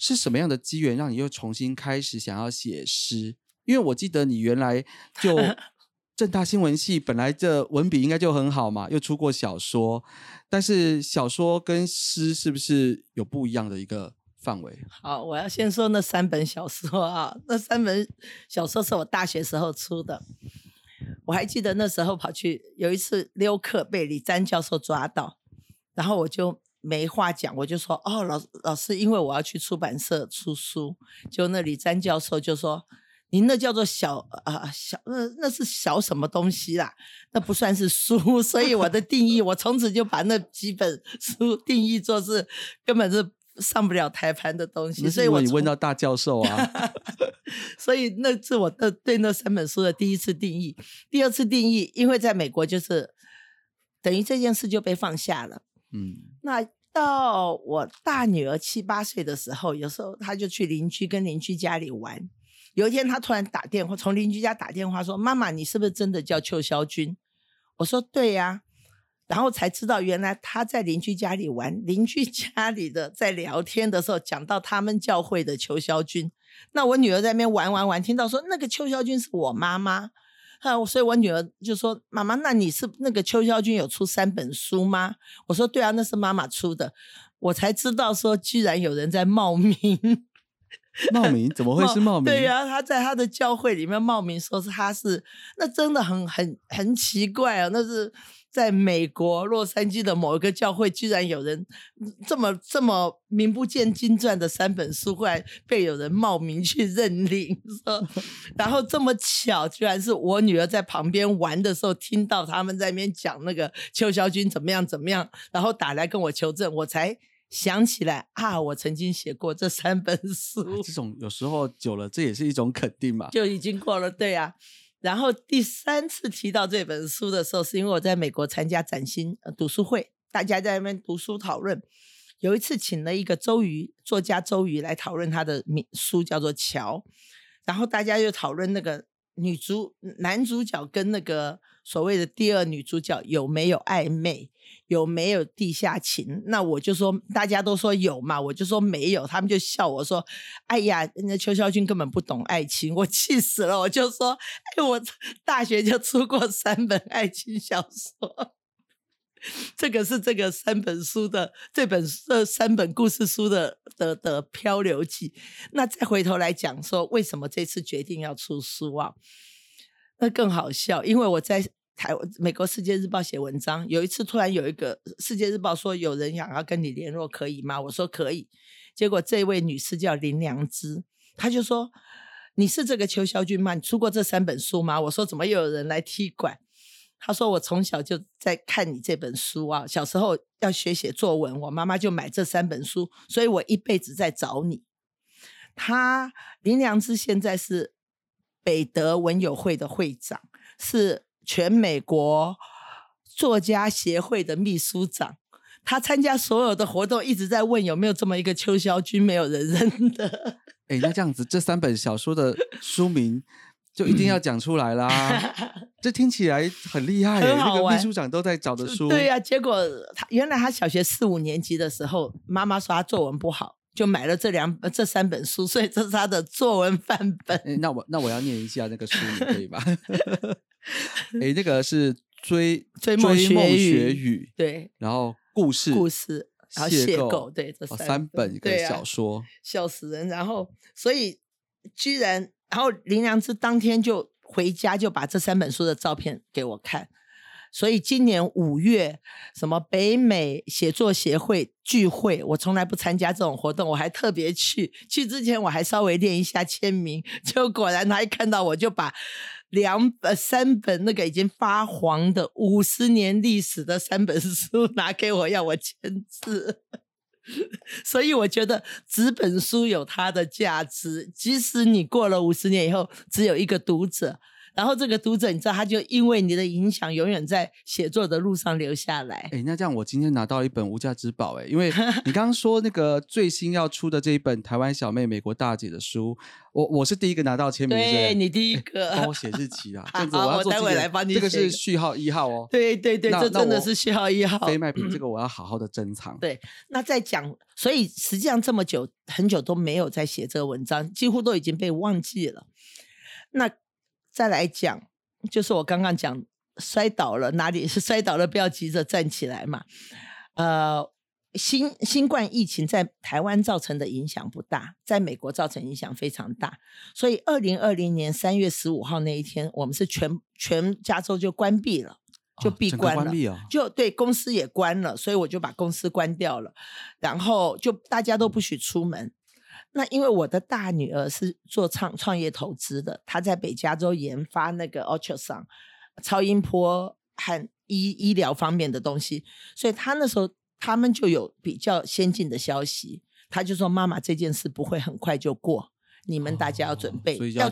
是什么样的机缘让你又重新开始想要写诗？因为我记得你原来就 正大新闻系本来这文笔应该就很好嘛，又出过小说，但是小说跟诗是不是有不一样的一个范围？好，我要先说那三本小说啊，那三本小说是我大学时候出的。我还记得那时候跑去有一次溜课被李詹教授抓到，然后我就没话讲，我就说哦，老老师，因为我要去出版社出书，就那里詹教授就说。您那叫做小啊、呃、小，那那是小什么东西啦？那不算是书，所以我的定义，我从此就把那几本书定义作是根本是上不了台盘的东西。所以我你问到大教授啊，所以那是我的对那三本书的第一次定义。第二次定义，因为在美国就是等于这件事就被放下了。嗯，那到我大女儿七八岁的时候，有时候她就去邻居跟邻居家里玩。有一天，她突然打电话，从邻居家打电话说：“妈妈，你是不是真的叫邱肖军？”我说：“对呀、然后才知道，原来她在邻居家里玩，邻居 家里的在聊天的时候讲到他们教会的邱肖军。那我女儿在那边玩玩玩，听到说那个邱肖军是我妈妈，啊，所以我女儿就说：“妈妈，那你是那个邱肖军有出三本书吗？”我说：“对啊，那是妈妈出的。”我才知道说，居然有人在冒名。冒名怎么会是冒名？对呀、他在他的教会里面冒名说是他是，那真的很很很奇怪啊。那是在美国洛杉矶的某一个教会，居然有人这么这么名不见经传的三本书，后来被有人冒名去 认领，说，然后这么巧，居然是我女儿在旁边玩的时候听到他们在那边讲那个邱小军怎么样怎么样，然后打来跟我求证，我才。想起来啊，我曾经写过这三本 书，这种有时候久了，这也是一种肯定嘛。就已经过了，对啊。然后第三次提到这本书的时候，是因为我在美国参加崭新呃读书会，大家在那边读书讨论。有一次请了一个周瑜作家周瑜来讨论他的名书，叫做《桥》，然后大家就讨论那个女主男主角跟那个所谓的第二女主角有没有暧昧，有没有地下情？那我就说大家都说有嘛，我就说没有，他们就笑我说：“哎呀，那邱肖军根本不懂爱情。”我气死了，我就说：“哎，我大学就出过三本爱情小说。”这个是这个三本书的这本这三本故事书的的的漂流记。那再回头来讲说，为什么这次决定要出书啊？那更好笑，因为我在台美国《世界日报》写文章，有一次突然有一个《世界日报》说有人想要跟你联络，可以吗？我说可以。结果这位女士叫林良芝，她就说：“你是这个邱肖军吗？你出过这三本书吗？我说怎么又有人来踢馆？她说我从小就在看你这本书啊，小时候要学写作文，我妈妈就买这三本书，所以我一辈子在找你。她林良知现在是北德文友会的会长，是全美国作家协会的秘书长。他参加所有的活动，一直在问有没有这么一个邱肖军，没有人认的。哎，那这样子，这三本小说的书名就一定要讲出来啦。这听起来很厉害，那个秘书长都在找的书。对呀，结果他原来他小学四五年级的时候，妈妈说他作文不好，就买了这两这三本书，所以这是他的作文范本。那我那我要念一下那个书名可以吧？哎，那个是追追梦学语，对，然后。故事，故事，然后邂逅，对，这三本一个小说，笑死人。然后，所以居然，然后林良知当天就回家，就把这三本书的照片给我看。所以今年五月，什么北美写作协会聚会，我从来不参加这种活动，我还特别去。去之前我还稍微练一下签名，就果然他一看到我就把。两本、三本那个已经发黄的五十年历史的三本书拿给我，要我签字。所以我觉得纸本书有它的价值，即使你过了五十年以后只有一个读者。然后这个读者，你知道，他就因为你的影响，永远在写作的路上留下来。哎，那这样我今天拿到一本无价之宝，哎，因为 你刚刚说那个最新要出的这一本《台湾小妹美国大姐》的书，我我是第一个拿到签名，对你第一个，帮我写日期啊，这样子我要做待会来帮你这个 是序号一号哦。对对对，这真的是序号一号。非卖品，这个我要好好的珍藏。对，那再讲，所以实际上这么久，很久都没有在写这个文章，几乎都已经被忘记了。那。再来讲，就是我刚刚讲摔倒了，哪里是摔倒了？不要急着站起来嘛。呃，新新冠疫情在台湾造成的影响不大，在美国造成影响非常大。所以，二零二零年三月十五号那一天，我们是全全加州就关闭了，就闭关了，就对公司也关了，所以我就把公司关掉了，然后就大家都不许出门。那因为我的大女儿是做创创业投资的，她在北加州研发那个 ultrasound 超音波和医医疗方面的东西，所以她那时候他们就有比较先进的消息，她就说：“妈妈，这件事不会很快就过，你们大家要准备。”所以要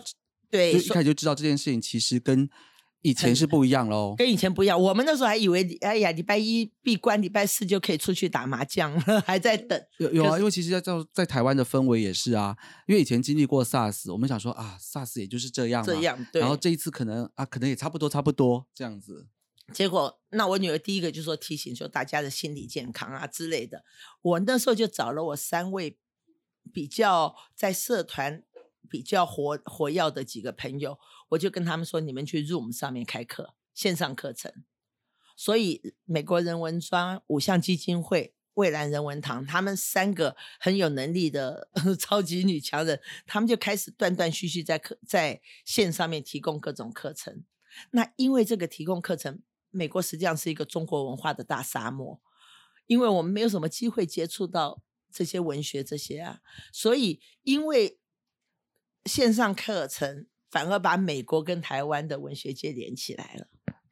对，一开始就知道这件事情其实跟。以前是不一样喽，跟以前不一样。我们那时候还以为，哎呀，礼拜一闭关，礼拜四就可以出去打麻将了，还在等。有有啊，因为其实在在台湾的氛围也是啊，因为以前经历过 SARS，我们想说啊，SARS 也就是这样，这样。对。然后这一次可能啊，可能也差不多，差不多这样子。结果，那我女儿第一个就说提醒说大家的心理健康啊之类的。我那时候就找了我三位比较在社团比较活活跃的几个朋友。我就跟他们说，你们去 Zoom 上面开课，线上课程。所以美国人文专、五象基金会、蔚蓝人文堂，他们三个很有能力的 超级女强人，他们就开始断断续续在课在线上面提供各种课程。那因为这个提供课程，美国实际上是一个中国文化的大沙漠，因为我们没有什么机会接触到这些文学这些啊，所以因为线上课程。反而把美国跟台湾的文学界连起来了。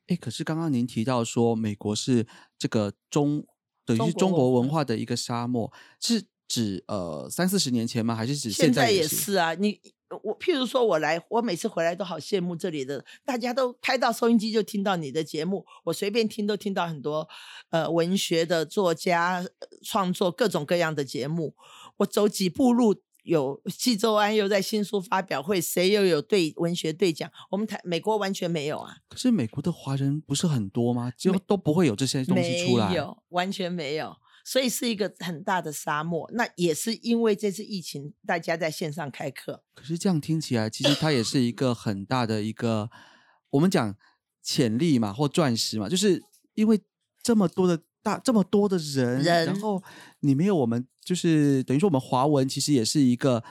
哎，可是刚刚您提到说，美国是这个中等于是中国文化的一个沙漠，是指呃三四十年前吗？还是指现在也是啊？你我譬如说我来，我每次回来都好羡慕这里的，大家都开到收音机就听到你的节目，我随便听都听到很多呃文学的作家创作各种各样的节目，我走几步路。有冀州安又在新书发表会，谁又有对文学对讲？我们台美国完全没有啊。可是美国的华人不是很多吗？就都不会有这些东西出来，没有，完全没有。所以是一个很大的沙漠。那也是因为这次疫情，大家在线上开课。可是这样听起来，其实它也是一个很大的一个，我们讲潜力嘛，或钻石嘛，就是因为这么多的。大这么多的人，然后你没有我们，就是等于说我们华文其实也是一个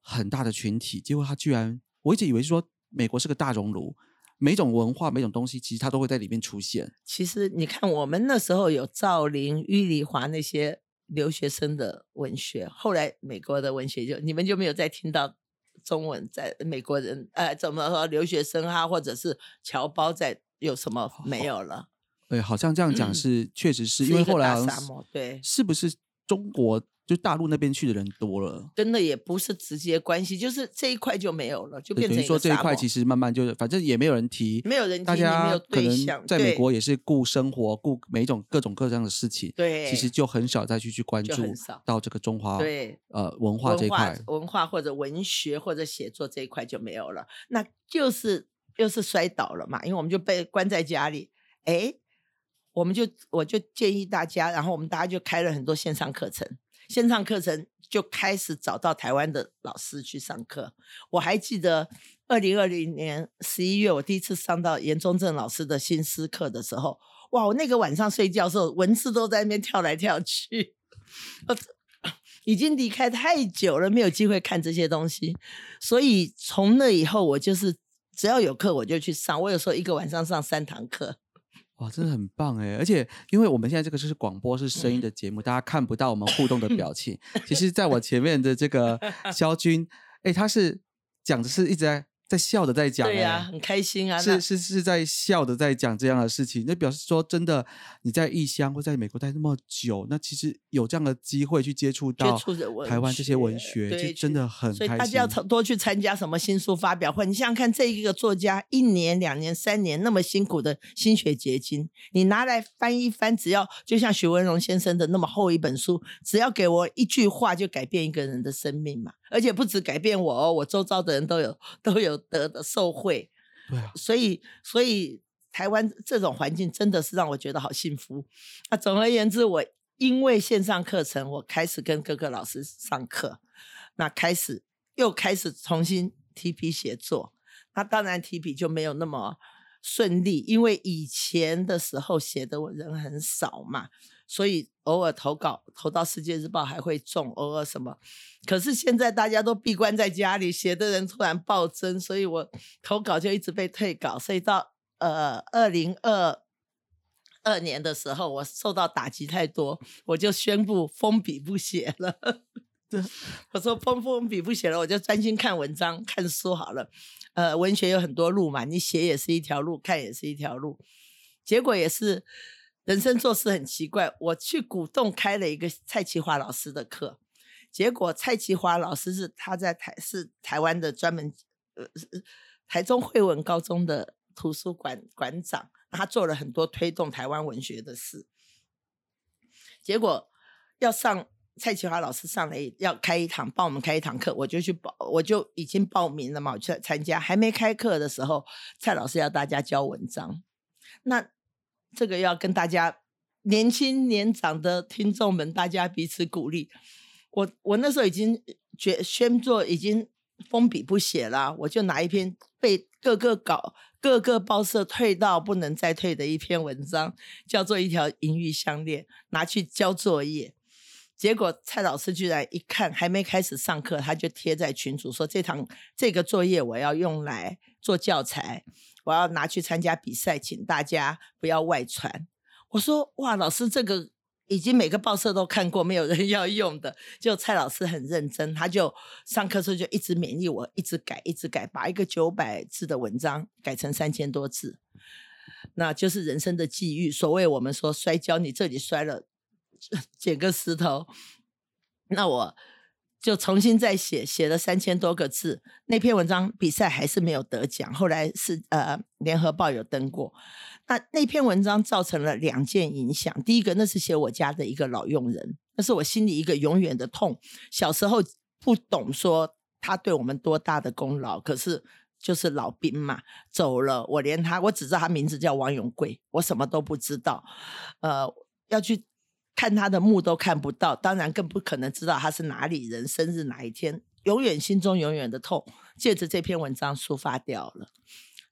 很大的群体。结果他居然，我一直以为是说美国是个大熔炉，每种文化、每种东西，其实它都会在里面出现。其实你看，我们那时候有赵林、郁丽华那些留学生的文学，后来美国的文学就你们就没有再听到中文在美国人呃怎么和留学生啊，或者是侨胞在有什么没有了？对，好像这样讲嗯是，确实是因为后来是不是中国就大陆那边去的人多了？真的也不是直接关系，就是这一块就没有了，就对变成一等于说这一块其实慢慢就是反正也没有人提，没有人大提大家可能在美对国也是顾生活，顾每一种各种各样的事情，对，其实就很少再去去关注到这个中华对呃文化这一块。文化或者文学或者写作这一块就没有了，那就是又是摔倒了嘛，因为我们就被关在家里，哎，我们就我就建议大家，然后我们大家就开了很多线上课程，线上课程就开始找到台湾的老师去上课。我还记得二零二零年十一月，我第一次上到严中正老师的新诗课的时候，哇，我那个晚上睡觉的时候，文字都在那边跳来跳去。我已经离开太久了，没有机会看这些东西，所以从那以后，我就是只要有课我就去上。我有时候一个晚上上三堂课，哇，真的很棒哎！而且因为我们现在这个就是广播，是声音的节目，大家看不到我们互动的表情。其实，在我 前面的这个肖军，哎，他是讲的是一直在在笑的在讲，对呀、哎很开心啊。是是是在笑的在讲这样的事情，那表示说真的，你在异乡或在美国待那么久，那其实有这样的机会去接触到台湾这些文学，学就真的很所以开心。大家要多去参加什么新书发表会。你想想看，这一个作家一年、两年、三年那么辛苦的心血结晶，你拿来翻一翻，只要就像许文荣先生的那么厚一本书，只要给我一句话，就改变一个人的生命嘛。而且不止改变我哦，我周遭的人都有都有得的受惠。对啊，所以，所以台湾这种环境真的是让我觉得好幸福。那，总而言之，我因为线上课程，我开始跟各个老师上课，那开始又开始重新提笔写作。那当然提笔就没有那么顺利，因为以前的时候写的人很少嘛，所以偶尔投稿投到《世界日报》还会中，偶尔什么。可是现在大家都闭关在家里，写的人突然暴增，所以我投稿就一直被退稿，所以到呃二零二二年的时候，我受到打击太多，我就宣布封笔不写了。我说封封笔不写了，我就专心看文章、看书好了。呃，文学有很多路嘛，你写也是一条路，看也是一条路。结果也是人生做事很奇怪，我去鼓动开了一个蔡奇华老师的课，结果蔡奇华老师是他在台是台湾的专门呃台中惠文高中的图书馆馆长，他做了很多推动台湾文学的事。结果要上蔡奇华老师上来要开一堂帮我们开一堂课，我就去报，我就已经报名了嘛，我去参加。还没开课的时候，蔡老师要大家教文章，那这个要跟大家年轻年长的听众们，大家彼此鼓励。我我那时候已经决宣作已经封笔不写了，我就拿一篇被各个稿各个报社退到不能再退的一篇文章，叫做一条银玉项链，拿去交作业。结果蔡老师居然一看，还没开始上课，他就贴在群组说：“这堂这个作业我要用来做教材，我要拿去参加比赛，请大家不要外传。”我说：“哇，老师，这个已经每个报社都看过，没有人要用的。”就蔡老师很认真，他就上课时候就一直勉励我，一直改，一直改，把一个九百字的文章改成三千多字。那就是人生的际遇。所谓我们说摔跤，你这里摔了。捡个石头，那我就重新再写，写了三千多个字。那篇文章比赛还是没有得奖，后来是呃联合报有登过。那那篇文章造成了两件影响。第一个，那是写我家的一个老佣人，那是我心里一个永远的痛。小时候不懂说他对我们多大的功劳，可是就是老兵嘛，走了，我连他，我只知道他名字叫王永贵，我什么都不知道。呃，要去。看他的墓都看不到，当然更不可能知道他是哪里人，生日哪一天，永远心中永远的痛，借着这篇文章抒发掉了。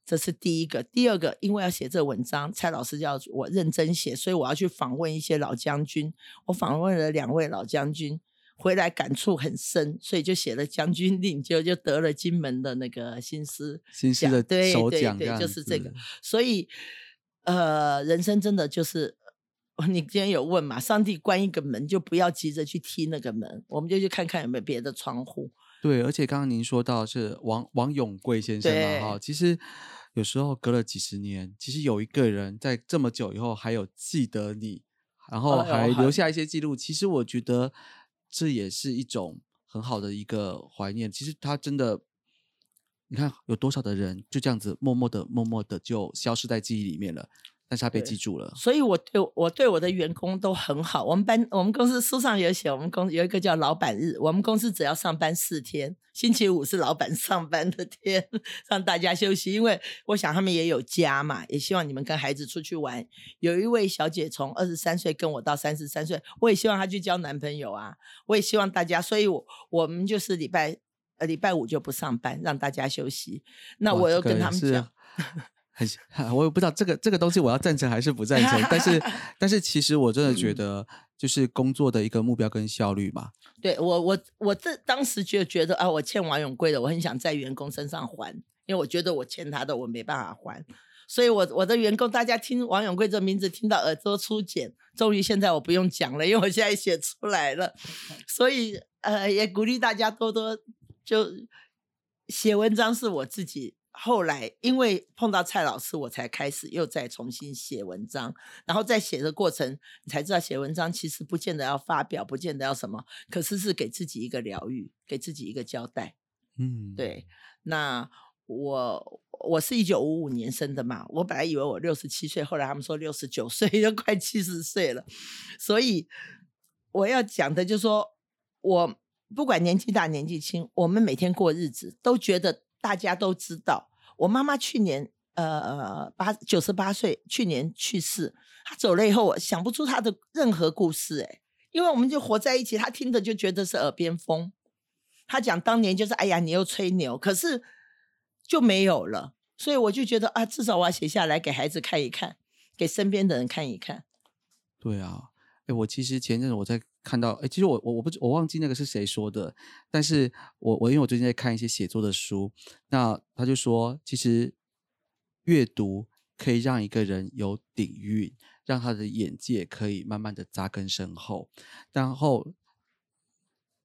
这是第一个。第二个，因为要写这文章，蔡老师叫我认真写，所以我要去访问一些老将军。我访问了两位老将军，回来感触很深，所以就写了《将军令》，就就得了金门的那个新诗新诗的对首对对，就是这个。所以，呃，人生真的就是你今天有问嘛？上帝关一个门，就不要急着去踢那个门，我们就去看看有没有别的窗户。对，而且刚刚您说到是王王永贵先生嘛，哈，其实有时候隔了几十年，其实有一个人在这么久以后还有记得你，然后还留 下一些记录，其实我觉得这也是一种很好的一个怀念。其实他真的，你看有多少的人就这样子默默的、默默的就消失在记忆里面了。但是他被记住了，所以我对我对我的员工都很好。我们班我们公司书上有写，我们公司有一个叫老板日，我们公司只要上班四天，星期五是老板 上班的天，让大家休息。因为我想他们也有家嘛，也希望你们跟孩子出去玩。有一位小姐从二十三岁跟我到三十三岁，我也希望她去交男朋友啊。我也希望大家，所以我我们就是礼拜呃礼拜五就不上班，让大家休息。那我又跟他们讲。很，我也不知道这个这个东西我要赞成还是不赞成，但是 但是其实我真的觉得就是工作的一个目标跟效率嘛。对我我我这当时就觉得啊，我欠王永贵的，我很想在员工身上还，因为我觉得我欠他的我没办法还，所以我我的员工大家听王永贵这名字听到耳朵出茧，终于现在我不用讲了，因为我现在写出来了，所以呃也鼓励大家多多就写文章是我自己。后来因为碰到蔡老师，我才开始又再重新写文章。然后在写的过程，你才知道写文章其实不见得要发表，不见得要什么，可是是给自己一个疗愈，给自己一个交代。嗯，对。那我我是一九五五年生的嘛，我本来以为我六十七岁，后来他们说六十九岁，就快七十岁了。所以我要讲的就是说，我不管年纪大年纪轻，我们每天过日子都觉得。大家都知道，我妈妈去年呃呃八九十八岁，去年去世。她走了以后，我想不出她的任何故事哎，因为我们就活在一起，她听的就觉得是耳边风。她讲当年就是哎呀，你又吹牛，可是就没有了。所以我就觉得啊，至少我要写下来给孩子看一看，给身边的人看一看。对啊，哎，我其实前阵子我在。看到哎，其实我我我不我忘记那个是谁说的，但是我我因为我最近在看一些写作的书，那他就说，其实阅读可以让一个人有底蕴，让他的眼界可以慢慢的扎根深厚，然后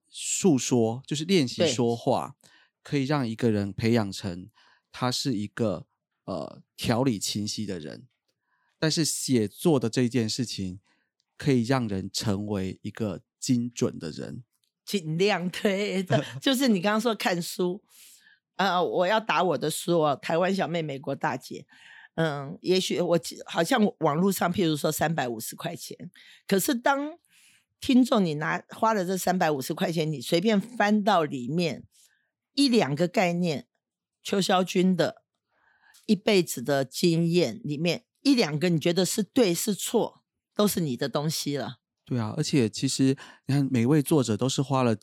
诉说就是练习说话，可以让一个人培养成他是一个呃条理清晰的人，但是写作的这件事情。可以让人成为一个精准的人，尽量 对的，就是你刚刚说看书，呃，我要打我的书哦，台湾小妹，美国大姐，嗯，也许我好像网络上，譬如说三百五十块钱，可是当听众你拿花了这三百五十块钱，你随便翻到里面一两个概念，邱肖军的一辈子的经验里面一两个，你觉得是对是错？都是你的东西了，对啊，而且其实你看，每位作者都是花了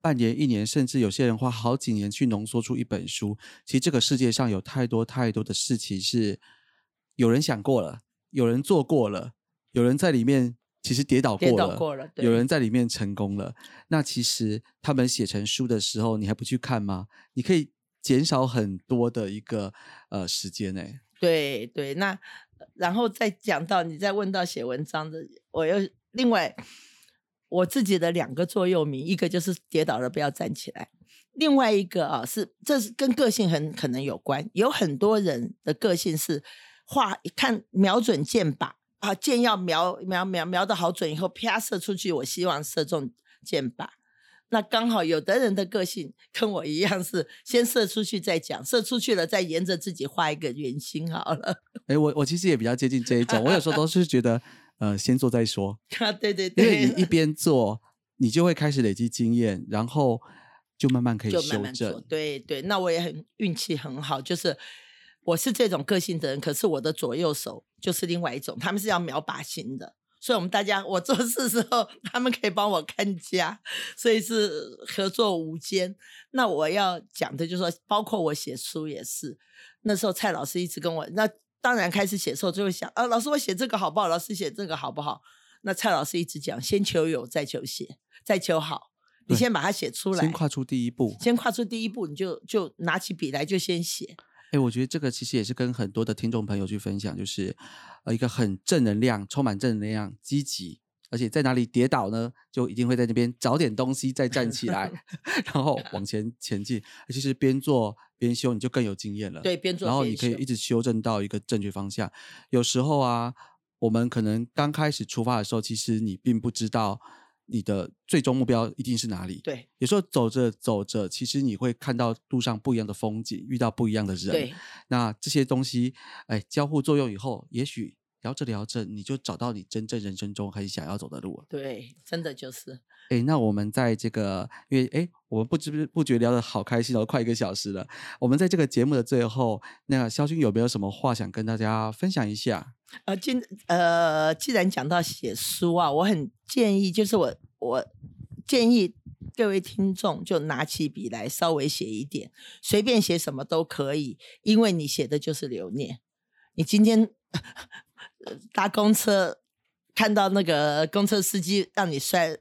半年、一年，甚至有些人花好几年去浓缩出一本书。其实这个世界上有太多太多的事情是有人想过了，有人做过了，有人在里面其实跌倒过了，有人在里面成功了。那其实他们写成书的时候，你还不去看吗？你可以减少很多的一个呃时间呢。对对，那。然后再讲到你再问到写文章的，我又另外我自己的两个座右铭，一个就是跌倒了不要站起来，另外一个啊是这是跟个性很可能有关，有很多人的个性是画看瞄准箭靶啊，箭要瞄瞄瞄瞄的好准以后啪射出去，我希望射中箭靶。那刚好有的人的个性跟我一样，是先射出去再讲，射出去了再沿着自己画一个圆心好了。哎，我我其实也比较接近这一种，我有时候都是觉得，呃，先做再说。啊，对对对，因为你一边做，你就会开始累积经验，然后就慢慢可以修正。对对，那我也很运气很好，就是我是这种个性的人，可是我的左右手就是另外一种，他们是要秒靶心的。所以，我们大家我做事时候，他们可以帮我看家，所以是合作无间。那我要讲的就是说，包括我写书也是，那时候蔡老师一直跟我，那当然开始写的时候就会想，啊，老师我写这个好不好？老师写这个好不好？那蔡老师一直讲，先求有，再求写，再求好。你先把它写出来，先跨出第一步，先跨出第一步，你就就拿起笔来就先写。哎，我觉得这个其实也是跟很多的听众朋友去分享，就是呃一个很正能量、充满正能量、积极，而且在哪里跌倒呢，就一定会在那边找点东西再站起来，然后往前前进。其实边做边修，你就更有经验了。对，边做然后你可以一直修正到一个正确方向。有时候啊，我们可能刚开始出发的时候，其实你并不知道。你的最终目标一定是哪里？对，有时候走着走着，其实你会看到路上不一样的风景，遇到不一样的人。对，那这些东西，哎，交互作用以后，也许聊着聊着，你就找到你真正人生中很想要走的路。对，真的就是。哎，那我们在这个，因为哎，我们不知不觉聊得好开心，都快一个小时了。我们在这个节目的最后，那肖军有没有什么话想跟大家分享一下？呃，今呃，既然讲到写书啊，我很建议，就是我我建议各位听众就拿起笔来稍微写一点，随便写什么都可以，因为你写的就是留念。你今天搭公车看到那个公车司机让你摔，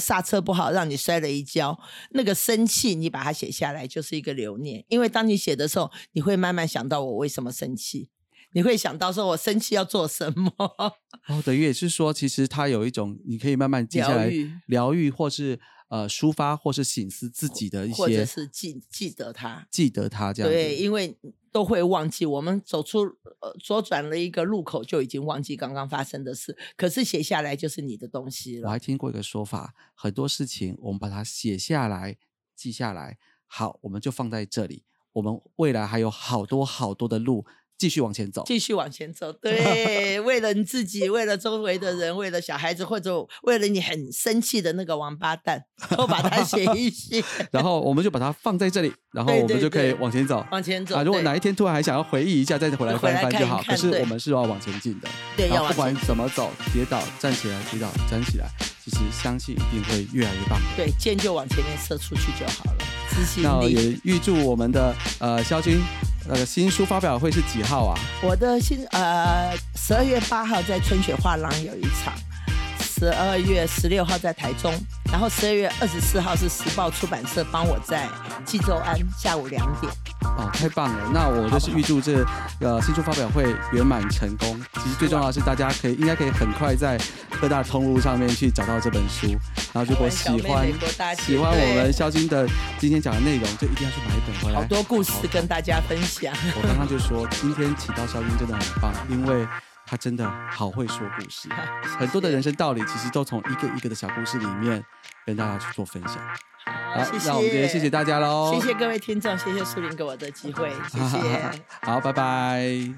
刹车不好让你摔了一跤，那个生气你把它写下来就是一个留念，因为当你写的时候，你会慢慢想到我为什么生气。你会想到说，我生气要做什么？哦，等于也是说，其实它有一种，你可以慢慢记下来，疗愈，或是呃抒发，或是醒思自己的一些，或者是记记得它，记得它这样。对，因为都会忘记，我们走出呃左转了一个路口，就已经忘记刚刚发生的事。可是写下来就是你的东西了。我还听过一个说法，很多事情我们把它写下来、记下来，好，我们就放在这里。我们未来还有好多好多的路。继续往前走，继续往前走。对，为了你自己，为了周围的人，为了小孩子，或者为了你很生气的那个王八蛋，都把它写一写。然后我们就把它放在这里，然后我们就可以往前走，往前走。啊，如果哪一天突然还想要回忆一下，再回来翻一翻就好。可是我们是要往前进的。对，要不管怎么走，跌倒站起来，跌倒站起来，其实相信一定会越来越棒。对，箭就往前面射出去就好了。那也预祝我们的呃肖军。那个新书发表会是几号啊？我的新呃十二月八号在春雪画廊有一场，十二月十六号在台中，然后十二月二十四号是时报出版社帮我在济州安下午两点。哦，太棒了！那我就是预祝这个新书发表会圆满成功。其实最重要的是，大家可以应该可以很快在各大通路上面去找到这本书。然后如果喜欢喜欢我们肖金的今天讲的内容，就一定要去买一本回来。好多故事跟大家分享。我刚刚就说，今天请到肖金真的很棒，因为他真的好会说故事 很多的人生道理其实都从一个一个的小故事里面跟大家去做分享好那我们今天谢谢大家喽。谢谢各位听众谢谢苏林给我的机会谢谢。好拜拜。